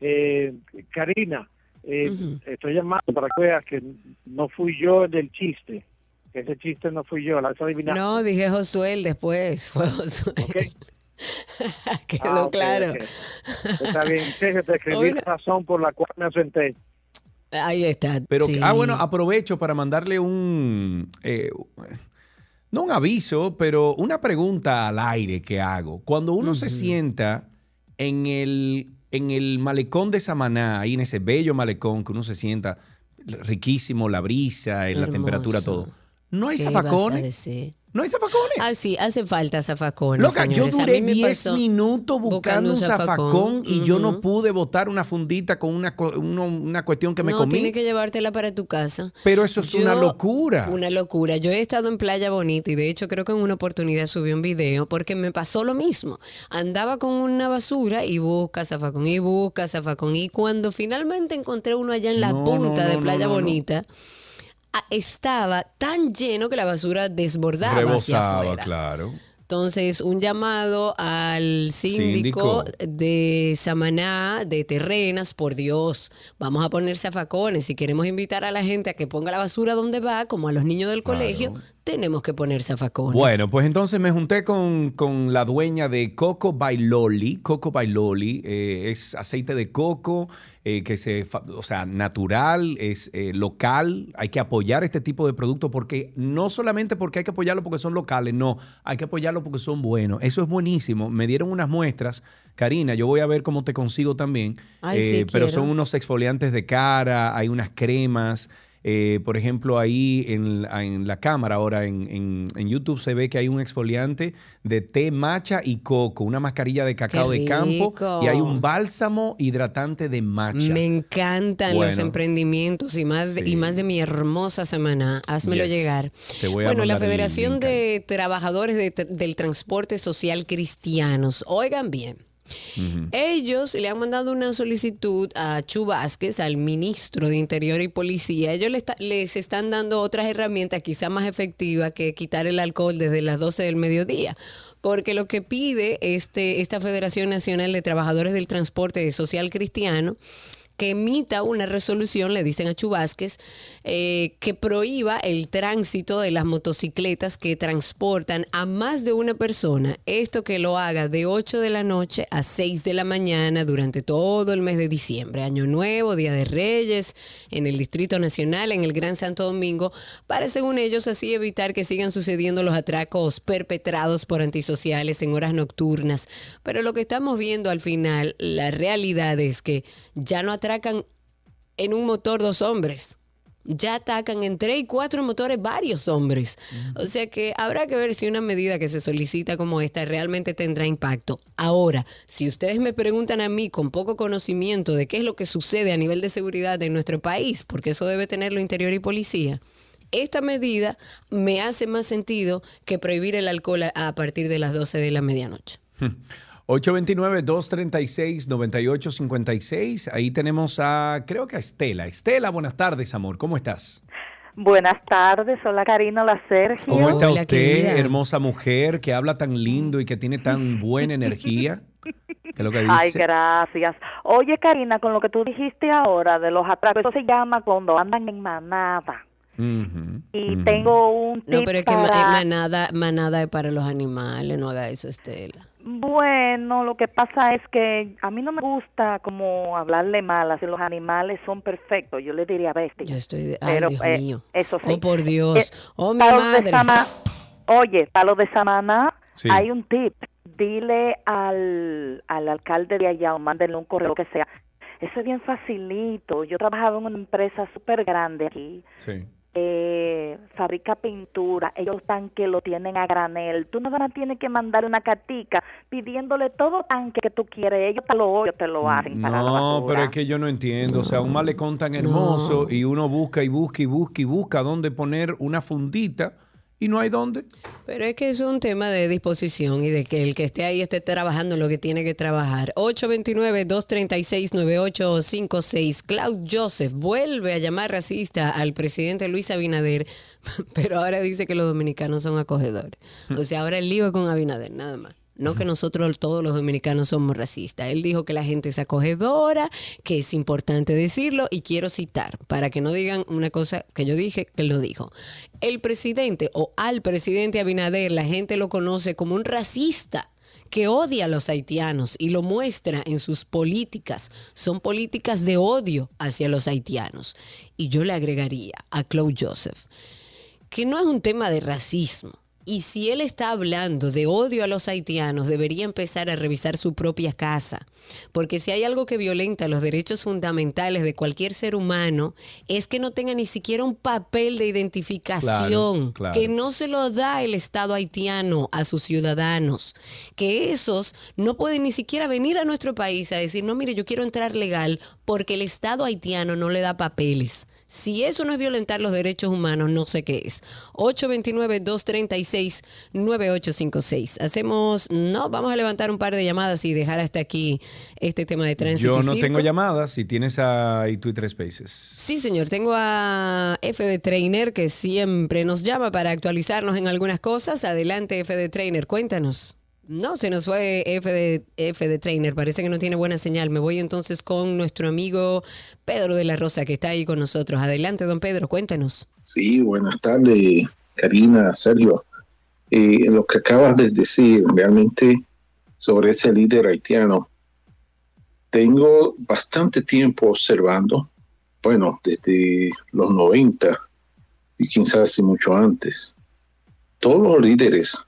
Eh, Karina, eh, estoy llamando para que veas que no fui yo el del chiste. Ese chiste no fui yo, la has adivinado. No, dije Josué después. [LAUGHS] Fue Josué. [LAUGHS] Quedó Ah, claro. Está bien, Sergio, te escribí la razón por la cual me ausenté. Ahí está. Pero, sí. ah, bueno, aprovecho para mandarle un, eh, no un aviso, pero una pregunta al aire que hago. Cuando uno se sienta en el, en el malecón de Samaná, ahí en ese bello malecón que uno se sienta riquísimo, la brisa, la temperatura, todo. ¿No hay ¿Qué vas a zafacones? decir? ¿No hay zafacones? Ah, sí, hace falta zafacones. Loca, yo señores. Duré mí me 10 pasó minutos buscando un zafacón, y yo no pude botar una fundita con una, uno- una cuestión que me no, comí. tienes que llevártela para tu casa. Pero eso es una locura. Una locura. Yo he estado en Playa Bonita y de hecho creo que en una oportunidad subí un video porque me pasó lo mismo. Andaba con una basura y busca zafacón y busca zafacón. Y cuando finalmente encontré uno allá en la No, punta no, de Playa. Bonita, estaba tan lleno que la basura desbordaba hacia Rebosaba, afuera. claro. Entonces, un llamado al síndico, Síndico. de Samaná, de Terrenas, por Dios, vamos a poner zafacones. Si queremos invitar a la gente a que ponga la basura donde va, como a los niños del colegio, tenemos que poner zafacones. Bueno, pues entonces me junté con, con la dueña de Coco Bailoli. Coco Bailoli eh, es aceite de coco eh, que se, o sea, natural, es eh, local. Hay que apoyar este tipo de productos porque no solamente porque hay que apoyarlo porque son locales, no, hay que apoyarlo porque son buenos. Eso es buenísimo. Me dieron unas muestras, Karina, yo voy a ver cómo te consigo también. Ay, Eh, sí, pero quiero. son unos exfoliantes de cara, hay unas cremas. Eh, por ejemplo, ahí en, la- en la cámara, ahora en, en- en YouTube se ve que hay un exfoliante de té matcha y coco, una mascarilla de cacao de campo y hay un bálsamo hidratante de matcha. Me encantan los emprendimientos y más, y más de mi hermosa semana. Házmelo Yes. llegar. Te voy a bueno, la Federación de Trabajadores de- del Transporte Social Cristianos, oigan bien. Ellos le han mandado una solicitud a Chu Vázquez, al ministro de Interior y Policía. Ellos les están dando otras herramientas quizá más efectivas que quitar el alcohol desde las 12 del mediodía. Porque lo que pide este, esta Federación Nacional de Trabajadores del Transporte Social Cristiano que emita una resolución, le dicen a Chu Vázquez, eh, que prohíba el tránsito de las motocicletas que transportan a más de una persona. Esto que lo haga de 8 de la noche a 6 de la mañana durante todo el mes de diciembre, Año Nuevo, Día de Reyes, en el Distrito Nacional, en el Gran Santo Domingo, para según ellos así evitar que sigan sucediendo los atracos perpetrados por antisociales en horas nocturnas. Pero lo que estamos viendo al final, la realidad es que ya no atracan en un motor dos hombres. Ya atacan en tres y cuatro motores varios hombres. O sea que habrá que ver si una medida que se solicita como esta realmente tendrá impacto. Ahora, si ustedes me preguntan a mí con poco conocimiento de qué es lo que sucede a nivel de seguridad en nuestro país, porque eso debe tenerlo interior y policía, esta medida me hace más sentido que prohibir el alcohol a, a partir de las 12 de la medianoche. 829-236-9856. Ahí tenemos a, creo que a Estela. Estela, buenas tardes, amor. ¿Cómo estás? Buenas tardes, hola Karina, hola Sergio. ¿Cómo está usted, hermosa mujer que habla tan lindo y que tiene tan buena energía? ¿Qué es lo que dice? Ay, gracias. Oye, Karina, con lo que tú dijiste ahora de los atracos, eso se llama cuando andan en manada. Y tengo un tip No, pero es que para- eh, manada, manada es para los animales, no haga eso, Estela. Bueno, lo que pasa es que a mí no me gusta como hablarle mal, así los animales son perfectos, yo le diría bestia. Yo estoy, de- ay, Pero, Dios eh, mío. Eso sí. Oh, por Dios. Eh, oh, mi para los de madre. Sama- Oye, para los de Samaná Sí. hay un tip. Dile al, al alcalde de allá o mándenle un correo que sea. Eso es bien facilito. Yo trabajaba en una empresa súper grande aquí. Sí. Eh, fabrica pintura, ellos tan que lo tienen a granel. Tú no van a tener que mandar una cartica pidiéndole todo tanque que tú quieres. Ellos te lo, ellos te lo hacen para la No, basura. pero es que yo no entiendo. O sea, un malecón tan hermoso y uno busca y busca y busca y busca dónde poner una fundita y no hay dónde. Pero es que es un tema de disposición y de que el que esté ahí esté trabajando lo que tiene que trabajar. 829-236-9856. Claude Joseph vuelve a llamar racista al presidente Luis Abinader, [LAUGHS] pero ahora dice que los dominicanos son acogedores. O sea, ahora el lío es con Abinader, nada más. No que nosotros todos los dominicanos somos racistas. Él dijo que la gente es acogedora, que es importante decirlo y quiero citar para que no digan una cosa que yo dije que él lo dijo. El presidente o al presidente Abinader la gente lo conoce como un racista que odia a los haitianos y lo muestra en sus políticas. Son políticas de odio hacia los haitianos. Y yo le agregaría a Claude Joseph que no es un tema de racismo. Y si él está hablando de odio a los haitianos, debería empezar a revisar su propia casa. Porque si hay algo que violenta los derechos fundamentales de cualquier ser humano, es que no tenga ni siquiera un papel de identificación, Claro, claro. que no se lo da el Estado haitiano a sus ciudadanos, que esos no pueden ni siquiera venir a nuestro país a decir, no, mire, yo quiero entrar legal porque el Estado haitiano no le da papeles. Si eso no es violentar los derechos humanos, no sé qué es. 829-236-9856. Hacemos, no, vamos a levantar un par de llamadas y dejar hasta aquí este tema de tránsito. Yo y no circo. tengo llamadas. Si tienes ahí Twitter Spaces. Sí, señor. Tengo a FD Trainer que siempre nos llama para actualizarnos en algunas cosas. Adelante, FD Trainer, cuéntanos. No, se nos fue FD, FD Trainer. Parece que no tiene buena señal. Me voy entonces con nuestro amigo Pedro de la Rosa, que está ahí con nosotros. Adelante, don Pedro, cuéntanos. Sí, buenas tardes, Karina, Sergio. Eh, lo que acabas de decir realmente sobre ese líder haitiano, tengo bastante tiempo observando, bueno, desde los 90 y quizás mucho antes, todos los líderes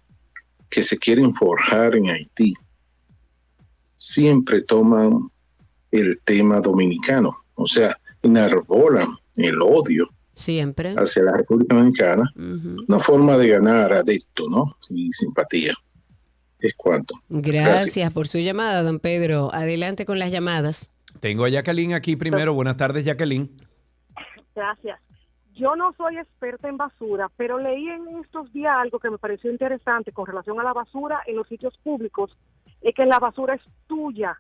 que se quieren forjar en Haití siempre toman el tema dominicano, o sea, enarbolan el odio Siempre. hacia la República Dominicana, una forma de ganar adepto, ¿no? Y simpatía. Es cuanto. Gracias, por su llamada, don Pedro. Adelante con las llamadas. Tengo a Jacqueline aquí primero. Buenas tardes, Jacqueline. Gracias. Yo no soy experta en basura, pero leí en estos días algo que me pareció interesante con relación a la basura en los sitios públicos, es que la basura es tuya,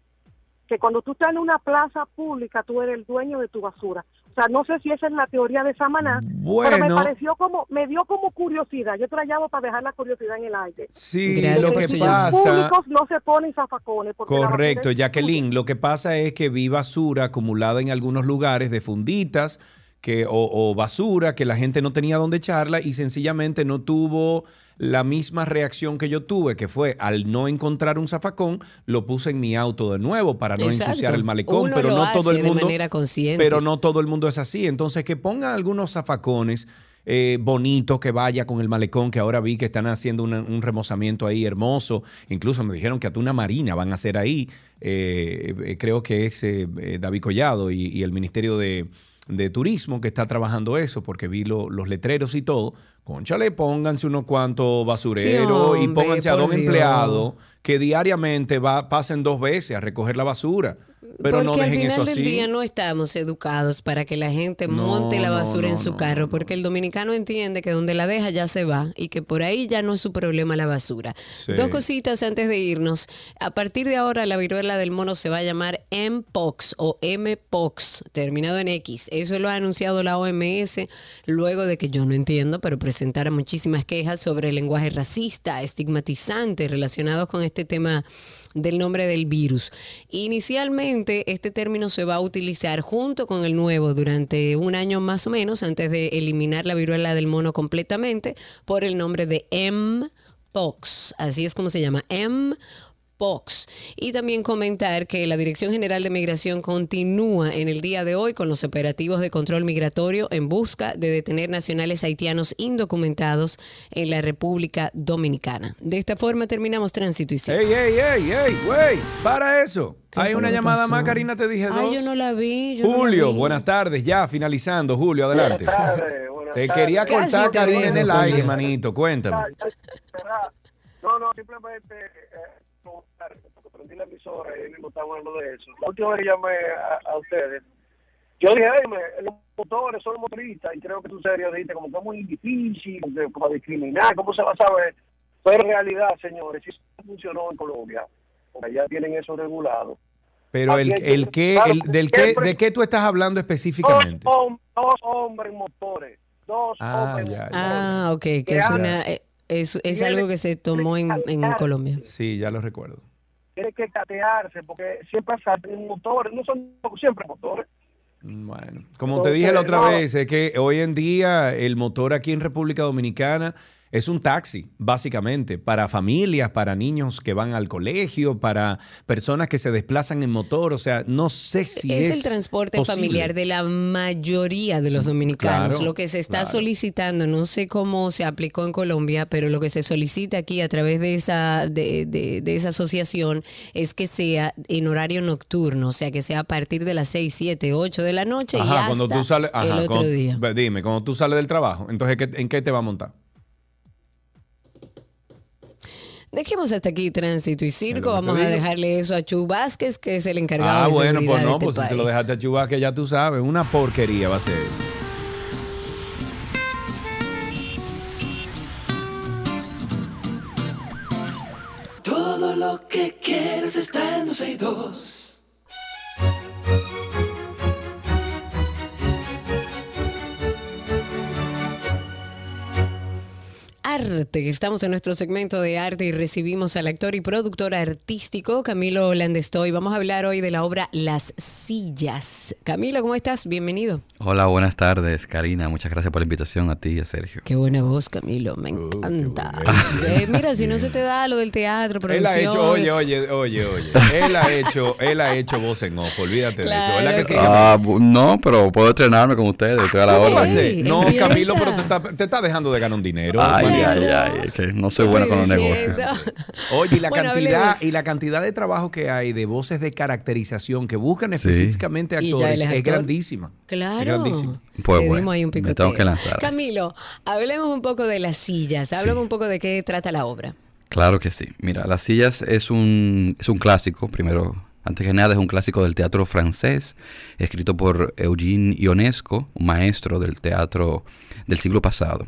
que cuando tú estás en una plaza pública, tú eres el dueño de tu basura. O sea, no sé si esa es la teoría de Samaná, pero me Bueno. pareció como, me dio como curiosidad. Yo te la llamo para dejar la curiosidad en el aire. Sí, Gracias lo que su pasa... Los públicos no se ponen zafacones. Correcto, Jacqueline. Lo que pasa es que vi basura acumulada en algunos lugares de funditas que, o, o basura que la gente no tenía dónde echarla y sencillamente no tuvo la misma reacción que yo tuve, que fue al no encontrar un zafacón, lo puse en mi auto de nuevo para no Exacto. ensuciar el malecón, Uno pero lo no todo el de mundo manera consciente. pero no todo el mundo es así. Entonces, que pongan algunos zafacones eh, bonitos que vaya con el malecón, que ahora vi que están haciendo una- un remozamiento ahí hermoso. Incluso me dijeron que hasta una marina van a hacer ahí. Eh, eh, creo que es eh, eh, David Collado y, y el Ministerio de, de Turismo que está trabajando eso, porque vi lo- los letreros y todo. Conchale, pónganse unos cuantos basureros Sí, y pónganse a dos Dios. empleados que diariamente va, pasen dos veces a recoger la basura. Pero Porque no al final eso del día no estamos educados para que la gente No, monte la no, basura en su carro, porque el dominicano entiende que donde la deja ya se va y que por ahí ya no es su problema la basura. Sí. Dos cositas antes de irnos. A partir de ahora la viruela del mono se va a llamar Mpox o Mpox, terminado en X. Eso lo ha anunciado la OMS luego de que yo no entiendo, pero presentara muchísimas quejas sobre el lenguaje racista, estigmatizante relacionados con este tema del nombre del virus. Inicialmente este término se va a utilizar junto con el nuevo durante un año más o menos antes de eliminar la viruela del mono completamente por el nombre de M-Pox. Así es como se llama, Y también comentar que la Dirección General de Migración continúa en el día de hoy con los operativos de control migratorio en busca de detener nacionales haitianos indocumentados en la República Dominicana. De esta forma terminamos tránsito y ¡Ey, ey, ey, ey, güey! ¡Para eso! ¿Qué Hay una llamada pasó? más, Karina, te dije dos. Ay, yo no la vi. yo no la Julio, vi. buenas tardes, ya finalizando. Julio, adelante. te quería Casi cortar, te Karina, en el Julio. aire, manito. Cuéntame. No, no, simplemente la emisora y mismo estamos hablando de eso. La última vez llamé a, a ustedes, yo dije, "Ey, me- los motores son motoristas, y creo que tú serio dijiste como que es muy difícil, para discriminar, ¿cómo se va a saber? Pero en realidad, señores, si eso funcionó en Colombia, porque allá tienen eso regulado. Pero el, Aquí el que- claro, el, del que, ¿de qué tú estás hablando Dos, específicamente? hom- dos hombres motores, dos Ah, hombres ya, ya. Ah, ok, que Que es una eh, es, es algo que se tomó en, en Colombia. Sí, ya lo recuerdo. Tiene que catearse, porque siempre salen motores, no son siempre motores. Bueno, como te dije la otra no. vez, es que hoy en día el motor aquí en República Dominicana es un taxi, básicamente, para familias, para niños que van al colegio, para personas que se desplazan en motor. O sea, no sé si es. es el transporte posible. familiar de la mayoría de los dominicanos. Claro, lo que se está claro. solicitando, no sé cómo se aplicó en Colombia, pero lo que se solicita aquí a través de esa, de, de- de esa asociación es que sea en horario nocturno, o sea, que sea a partir de las 6, 7, 8 de la noche y hasta cuando tú sales. el otro cuando- día. Dime, cuando tú sales del trabajo, entonces, ¿qué- ¿en qué te va a montar? Dejemos hasta aquí tránsito y circo. Vamos a dejarle eso a Chu Vázquez, que es el encargado Ah, de bueno, seguridad pues no, de este pues si se lo dejaste a Chubasque, ya tú sabes, una porquería va a ser eso. Todo lo que quieres está en 12 y 2. Arte. Estamos en nuestro segmento de arte y recibimos al actor y productor artístico Camilo Landestoy. Vamos a hablar hoy de la obra Las Sillas. Camilo, ¿cómo estás? Bienvenido. Hola, buenas tardes, Karina. Muchas gracias por la invitación a ti y a Sergio. Qué buena voz, Camilo. Me Oh, encanta. [LAUGHS] Eh, mira, si no se te da lo del teatro, Él ha producción. hecho, oye, oye, oye, oye. Él ha hecho, él ha hecho voz en off, olvídate de eso. ¿Verdad que sí? Ah, no, pero puedo entrenarme con ustedes. Estoy a la ¿Cómo hora. No. Camilo, pero te está, te está dejando de ganar un dinero. Ay. Ay, ay, es que no soy bueno con los negocios. [LAUGHS] Oye, y la Bueno, cantidad y la cantidad de trabajo que hay de voces de caracterización que buscan Sí. específicamente actores es grandísima. Claro. Es grandísima. Pues bueno, ahí un me picoteo. tengo que lanzar. Camilo, hablemos un poco de las sillas. Háblame un poco de qué trata la obra. Claro que sí. Mira, Las Sillas es un, es un clásico, primero, antes que nada es un clásico del teatro francés, escrito por Eugene Ionesco, un maestro del teatro del siglo pasado.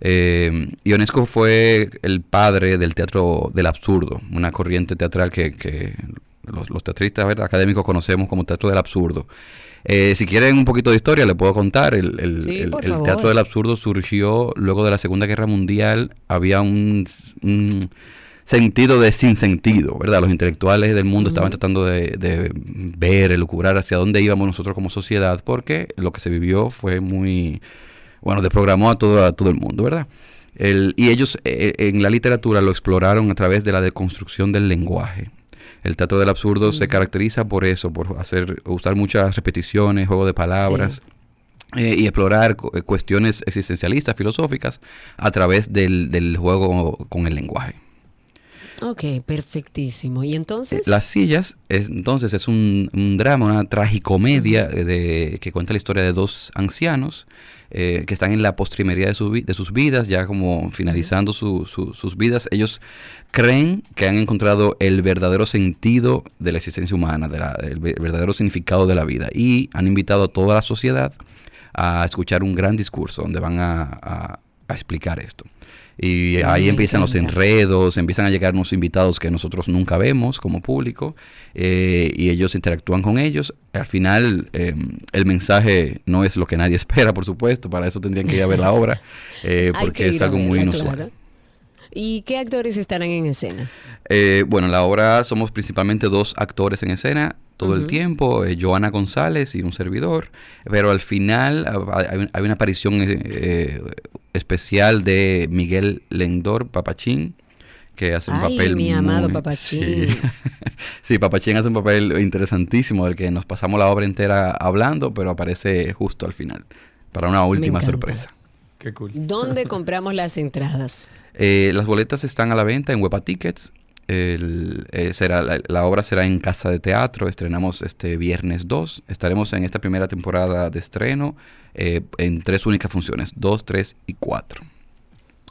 Eh, Ionesco fue el padre del teatro del absurdo, una corriente teatral que, que los, los teatristas ¿verdad? académicos conocemos como teatro del absurdo. Eh, si quieren un poquito de historia, le puedo contar. El, el- Sí, el- por el favor. Teatro del Absurdo surgió luego de la Segunda Guerra Mundial. Había un, un sentido de sinsentido, ¿verdad? Los intelectuales del mundo estaban tratando de, de ver, elucubrar hacia dónde íbamos nosotros como sociedad, porque lo que se vivió fue muy, bueno, desprogramó a todo, a todo el mundo, ¿verdad? El- y ellos eh, en la literatura lo exploraron a través de la deconstrucción del lenguaje. El teatro del absurdo se caracteriza por eso, por hacer, usar muchas repeticiones, juego de palabras. eh, y explorar cu- eh, cuestiones existencialistas, filosóficas, a través del, del juego con el lenguaje. Ok, perfectísimo. Y entonces, Eh, Las sillas, es- entonces, es un, un drama, una tragicomedia eh, de, que cuenta la historia de dos ancianos eh, que están en la postrimería de, su de sus vidas, ya como finalizando su- su- sus vidas. Ellos creen que han encontrado el verdadero sentido de la existencia humana, de la- el ve- verdadero significado de la vida. Y han invitado a toda la sociedad a escuchar un gran discurso donde van a, a- a explicar esto. Y Ah, ahí me empiezan los enredos, empiezan a llegar unos invitados que nosotros nunca vemos como público eh, y ellos interactúan con ellos. Al final eh, el mensaje no es lo que nadie [LAUGHS] espera, por supuesto, para eso tendrían que ir a ver la obra [LAUGHS] eh, porque que es algo muy inusual. claro. ¿y qué actores estarán en escena? Eh, bueno, en la obra somos principalmente dos actores en escena todo el tiempo, eh, Joana González y un servidor, pero al final ah, hay, un- hay una aparición eh, eh, especial de Miguel Lendor Papachín, que hace un Ay, papel mi amado muy- [LAUGHS] Papachín. Sí. [LAUGHS] Sí, Papachín hace un papel interesantísimo, del que nos pasamos la obra entera hablando, pero aparece justo al final, para una última sorpresa. Qué cool. ¿Dónde [LAUGHS] compramos las entradas? Eh, las boletas están a la venta en Huepa Tickets. El, eh, será, la, obra será en Casa de Teatro. Estrenamos este viernes 2. Estaremos en esta primera temporada de estreno eh, en tres únicas funciones: 2, 3 y 4.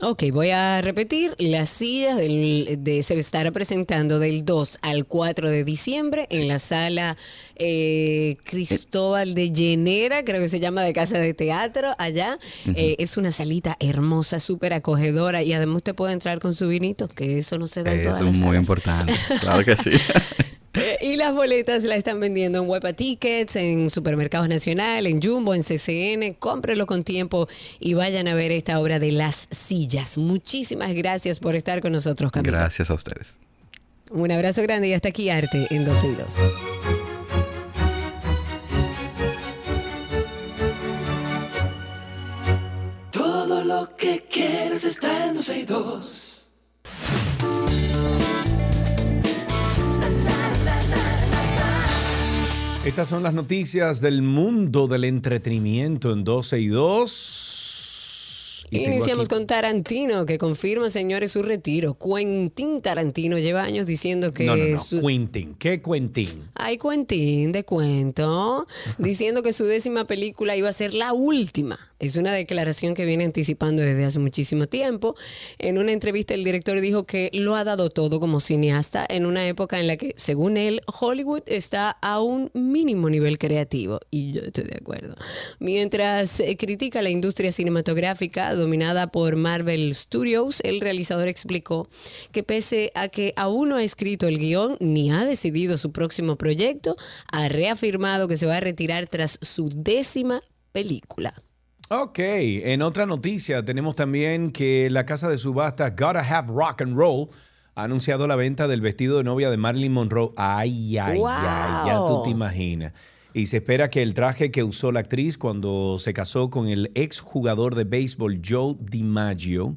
Ok, voy a repetir. Las sillas del- de, se estará presentando del 2 al 4 de diciembre en la sala eh, Cristóbal de Llenera, creo que se llama, de Casa de Teatro, allá. Eh, es una salita hermosa, súper acogedora y además usted puede entrar con su vinito, que eso no se da en Eso todas es las muy salas. importante. [LAUGHS] Claro que sí. Eh, Y las boletas las están vendiendo en Huepa Tickets, en Supermercados Nacional, en Jumbo, en CCN. Cómprelo con tiempo y vayan a ver esta obra de Las Sillas. Muchísimas gracias por estar con nosotros, Camilo. Gracias a ustedes. Un abrazo grande y hasta aquí Arte en 12 y 2. Todo lo que quieres está en 12 y 2. Estas son las noticias del mundo del entretenimiento en 12 y 2. Y tengo Iniciamos con Tarantino, que confirma, señores, su retiro. Quentin Tarantino lleva años diciendo que No, no, no. su- Quentin. ¿Qué Quentin? Ay, Quentin, de cuento, diciendo que su décima película iba a ser la última. Es una declaración que viene anticipando desde hace muchísimo tiempo. En una entrevista el director dijo que lo ha dado todo como cineasta en una época en la que, según él, Hollywood está a un mínimo nivel creativo. Y yo estoy de acuerdo. Mientras eh, critica la industria cinematográfica dominada por Marvel Studios, el realizador explicó que pese a que aún no ha escrito el guion ni ha decidido su próximo proyecto, ha reafirmado que se va a retirar tras su décima película. Ok, en otra noticia tenemos también que la casa de subastas Gotta Have Rock and Roll ha anunciado la venta del vestido de novia de Marilyn Monroe. Ay, ay, ay, ya tú te imaginas. Y se espera que el traje que usó la actriz cuando se casó con el ex jugador de béisbol Joe DiMaggio,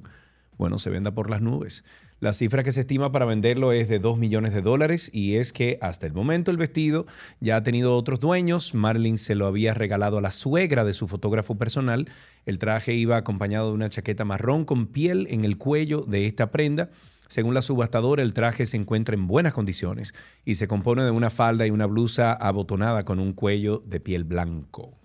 bueno, se venda por las nubes. La cifra que se estima para venderlo es de 2 millones de dólares y es que hasta el momento el vestido ya ha tenido otros dueños. Marilyn se lo había regalado a la suegra de su fotógrafo personal. El traje iba acompañado de una chaqueta marrón con piel en el cuello de esta prenda. Según la subastadora, el traje se encuentra en buenas condiciones y se compone de una falda y una blusa abotonada con un cuello de piel blanco.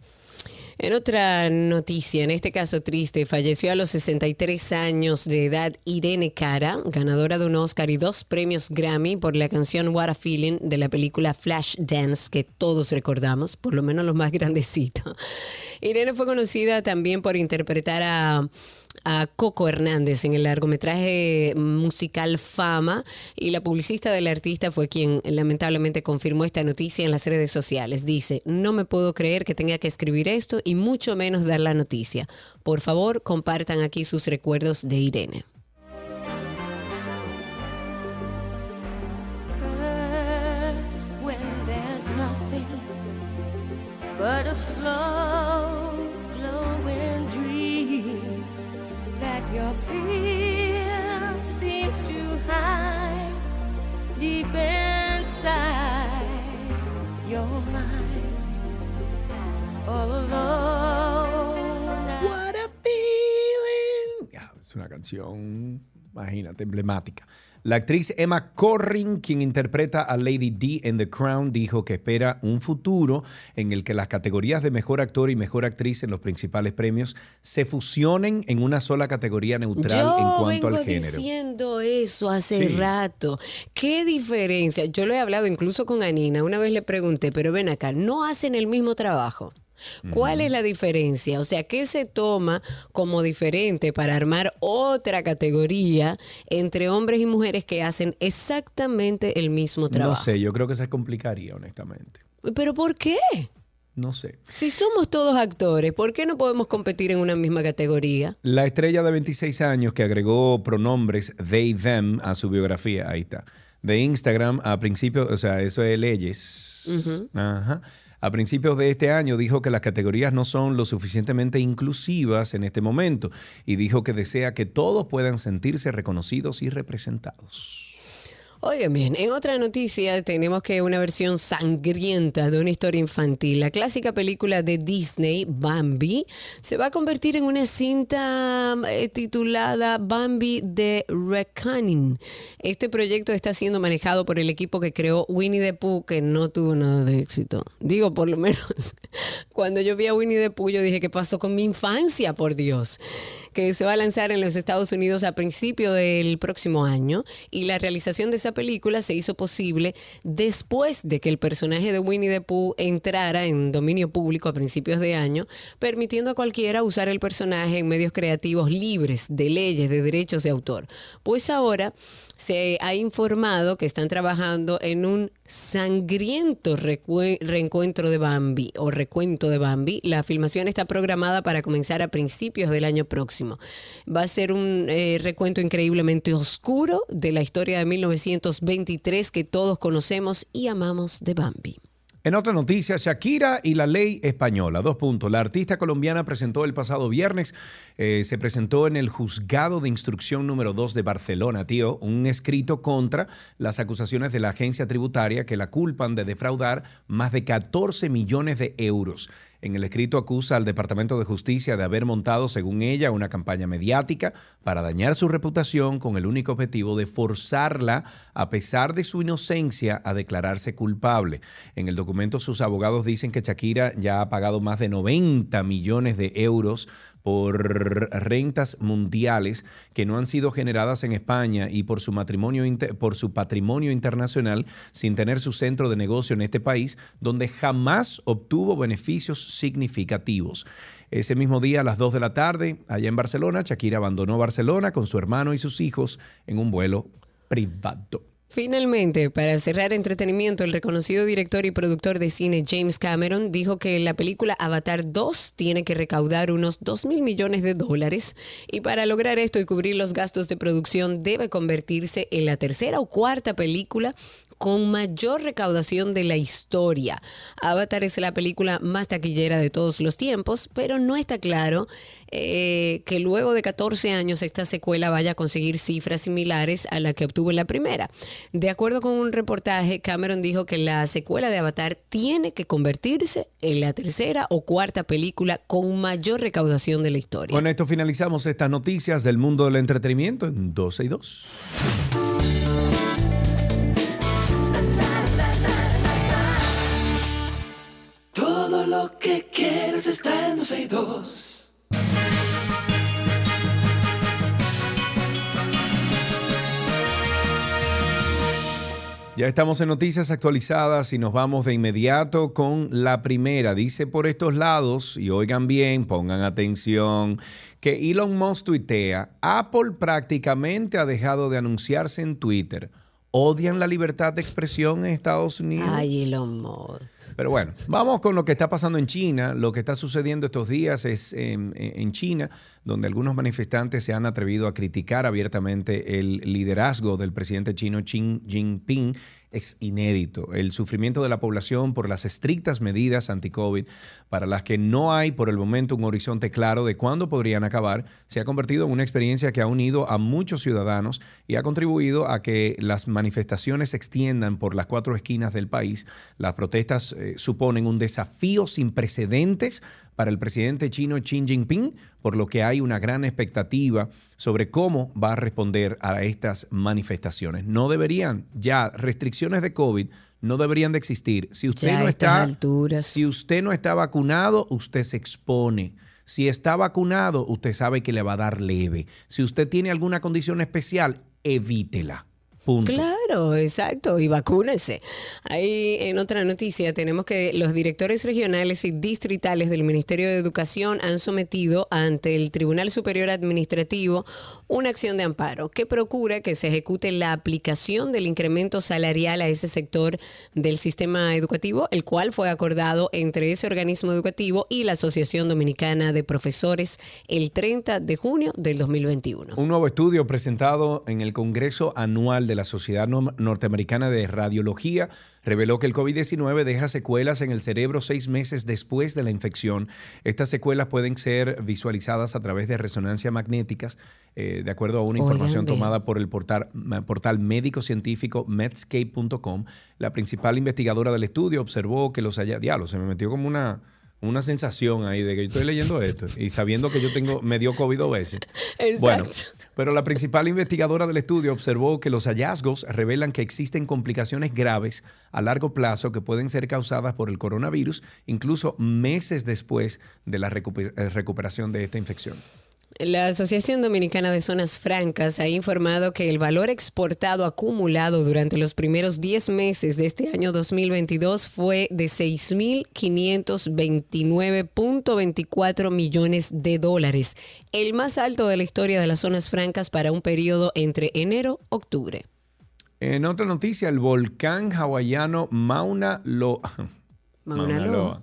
En otra noticia, en este caso triste, falleció a los 63 años de edad Irene Cara, ganadora de un Oscar y dos premios Grammy por la canción What a Feeling de la película Flash Dance que todos recordamos, por lo menos los más [LAUGHS] grandecitos. Irene fue conocida también por interpretar a, a Coco Hernández en el largometraje musical Fama y la publicista del artista fue quien lamentablemente confirmó esta noticia en las redes sociales. Dice, no me puedo creer que tenga que escribir esto y mucho menos dar la noticia. Por favor, compartan aquí sus recuerdos de Irene. Your mind. All alone. What a feeling. Ya, Es una canción, imagínate, emblemática. La actriz Emma Corrin, quien interpreta a Lady D en The Crown, dijo que espera un futuro en el que las categorías de mejor actor y mejor actriz en los principales premios se fusionen en una sola categoría neutral Yo en cuanto vengo al género. diciendo eso hace Sí. rato. ¿Qué diferencia? Yo lo he hablado incluso con Anina. Una vez le pregunté, pero ven acá, ¿no hacen el mismo trabajo? ¿Cuál es la diferencia? O sea, ¿qué se toma como diferente para armar otra categoría entre hombres y mujeres que hacen exactamente el mismo No trabajo? sé, yo creo que se complicaría, honestamente. ¿Pero por qué? No sé. Si somos todos actores, ¿por qué no podemos competir en una misma categoría? La estrella de 26 años que agregó pronombres they, them a su biografía, ahí está. De Instagram a principios, o sea, eso es leyes. Ajá. A principios de este año dijo que las categorías no son lo suficientemente inclusivas en este momento y dijo que desea que todos puedan sentirse reconocidos y representados. Oigan bien, en otra noticia tenemos que una versión sangrienta de una historia infantil, la clásica película de Disney, Bambi, se va a convertir en una cinta eh, titulada Bambi de Reckoning. Este proyecto está siendo manejado por el equipo que creó Winnie the Pooh, que no tuvo nada de éxito. Digo, por lo [LAUGHS] menos, cuando yo vi a Winnie the Pooh, yo dije, ¿qué pasó con mi infancia, por Dios? Que se va a lanzar en los Estados Unidos a principio del próximo año y la realización de esa película se hizo posible después de que el personaje de Winnie the Pooh entrara en dominio público a principios de año, permitiendo a cualquiera usar el personaje en medios creativos libres de leyes de derechos de autor. Pues ahora se ha informado que están trabajando en un sangriento reencuentro de Bambi o recuento de Bambi. La filmación está programada para comenzar a principios del año próximo. Va a ser un eh, recuento increíblemente oscuro de la historia de 1923 que todos conocemos y amamos de Bambi. En otra noticia, Shakira y la ley española. Dos puntos. La artista colombiana presentó el pasado viernes, eh, se presentó en el juzgado de instrucción número 2 de Barcelona, tío, un escrito contra las acusaciones de la agencia tributaria que la culpan de defraudar más de 14 millones de euros. En el escrito acusa al Departamento de Justicia de haber montado, según ella, una campaña mediática para dañar su reputación con el único objetivo de forzarla, a pesar de su inocencia, a declararse culpable. En el documento sus abogados dicen que Shakira ya ha pagado más de 90 millones de euros por rentas mundiales que no han sido generadas en España y por su, patrimonio internacional sin tener su centro de negocio en este país, donde jamás obtuvo beneficios significativos. Ese mismo día, a las 2 de la tarde, allá en Barcelona, Shakira abandonó Barcelona con su hermano y sus hijos en un vuelo privado. Finalmente, para cerrar entretenimiento, el reconocido director y productor de cine James Cameron dijo que la película Avatar 2 tiene que recaudar unos 2 mil millones de dólares y para lograr esto y cubrir los gastos de producción debe convertirse en la tercera o cuarta película con mayor recaudación de la historia. Avatar es la película más taquillera de todos los tiempos, pero no está claro eh, que luego de 14 años esta secuela vaya a conseguir cifras similares a la que obtuvo en la primera. De acuerdo con un reportaje, Cameron dijo que la secuela de Avatar tiene que convertirse en la tercera o cuarta película con mayor recaudación de la historia. Con esto finalizamos estas noticias del mundo del entretenimiento en 12 y 2. Está en 12 y 2. Ya estamos en noticias actualizadas y nos vamos de inmediato con la primera. Dice por estos lados, y oigan bien, pongan atención, que Elon Musk tuitea, Apple prácticamente ha dejado de anunciarse en Twitter. ¿Odian la libertad de expresión en Estados Unidos? Ay, Elon Musk. Pero bueno, vamos con lo que está pasando en China. Lo que está sucediendo estos días es en, en China, donde algunos manifestantes se han atrevido a criticar abiertamente el liderazgo del presidente chino Xi Jinping. Es inédito. El sufrimiento de la población por las estrictas medidas anti-COVID, para las que no hay por el momento un horizonte claro de cuándo podrían acabar, se ha convertido en una experiencia que ha unido a muchos ciudadanos y ha contribuido a que las manifestaciones se extiendan por las cuatro esquinas del país. Las protestas eh, suponen un desafío sin precedentes para el presidente chino Xi Jinping, por lo que hay una gran expectativa sobre cómo va a responder a estas manifestaciones. No deberían ya restricciones de COVID no deberían de existir. Si usted Ya no está si usted no está vacunado, usted se expone. Si está vacunado, usted sabe que le va a dar leve. Si usted tiene alguna condición especial, evítela. Punto. Claro, exacto, y vacúnese. Ahí en otra noticia tenemos que los directores regionales y distritales del Ministerio de Educación han sometido ante el Tribunal Superior Administrativo una acción de amparo que procura que se ejecute la aplicación del incremento salarial a ese sector del sistema educativo, el cual fue acordado entre ese organismo educativo y la Asociación Dominicana de Profesores el 30 de junio del 2021. Un nuevo estudio presentado en el Congreso Anual de la Sociedad Norteamericana de Radiología reveló que el COVID-19 deja secuelas en el cerebro seis meses después de la infección. Estas secuelas pueden ser visualizadas a través de resonancia magnéticas, eh, de acuerdo a una información tomada por el portal, portal médico-científico medscape.com. La principal investigadora del estudio observó que los halla- diablo, se me metió como una, una sensación ahí de que yo estoy leyendo esto y sabiendo que yo tengo, me dio COVID dos veces. Bueno, pero la principal investigadora del estudio observó que los hallazgos revelan que existen complicaciones graves a largo plazo que pueden ser causadas por el coronavirus, incluso meses después de la eh, recuperación de esta infección. La Asociación Dominicana de Zonas Francas ha informado que el valor exportado acumulado durante los primeros 10 meses de este año 2022 fue de 6.529.24 millones de dólares, el más alto de la historia de las zonas francas para un periodo entre enero-octubre. En otra noticia, el volcán hawaiano Mauna Loa. Mauna Loa.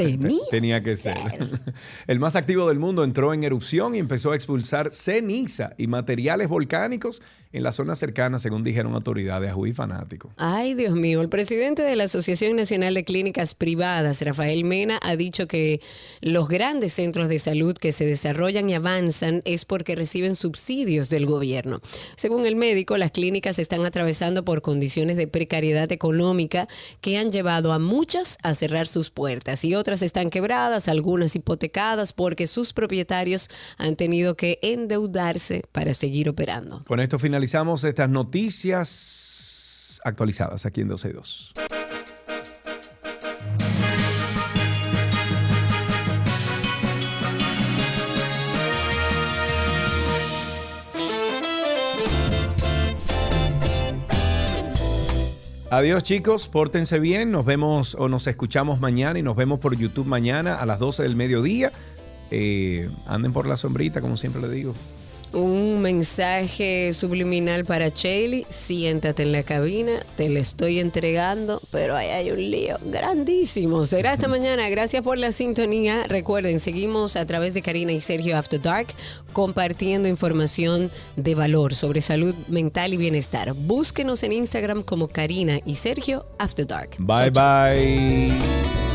Tenía Tenía que ser. [LAUGHS] El más activo del mundo entró en erupción y empezó a expulsar ceniza y materiales volcánicos en las zonas cercanas, según dijeron autoridades y fanáticos. Ay, Dios mío, el presidente de la Asociación Nacional de Clínicas Privadas, Rafael Mena, ha dicho que los grandes centros de salud que se desarrollan y avanzan es porque reciben subsidios del gobierno. Según el médico, las clínicas están atravesando por condiciones de precariedad económica que han llevado a muchas a cerrar sus puertas y otras están quebradas, algunas hipotecadas porque sus propietarios han tenido que endeudarse para seguir operando. Con esto finalizamos estas noticias actualizadas aquí en 12 y 2. Adiós chicos, pórtense bien, nos vemos o nos escuchamos mañana y nos vemos por YouTube mañana a las 12 del mediodía. Eh, anden por la sombrita, como siempre le digo. Un mensaje subliminal para Chaley. Siéntate en la cabina, te la estoy entregando, pero ahí hay un lío grandísimo. Será esta [LAUGHS] mañana. Gracias por la sintonía. Recuerden, seguimos a través de Karina y Sergio After Dark compartiendo información de valor sobre salud mental y bienestar. Búsquenos en Instagram como Karina y Sergio After Dark. Bye bye.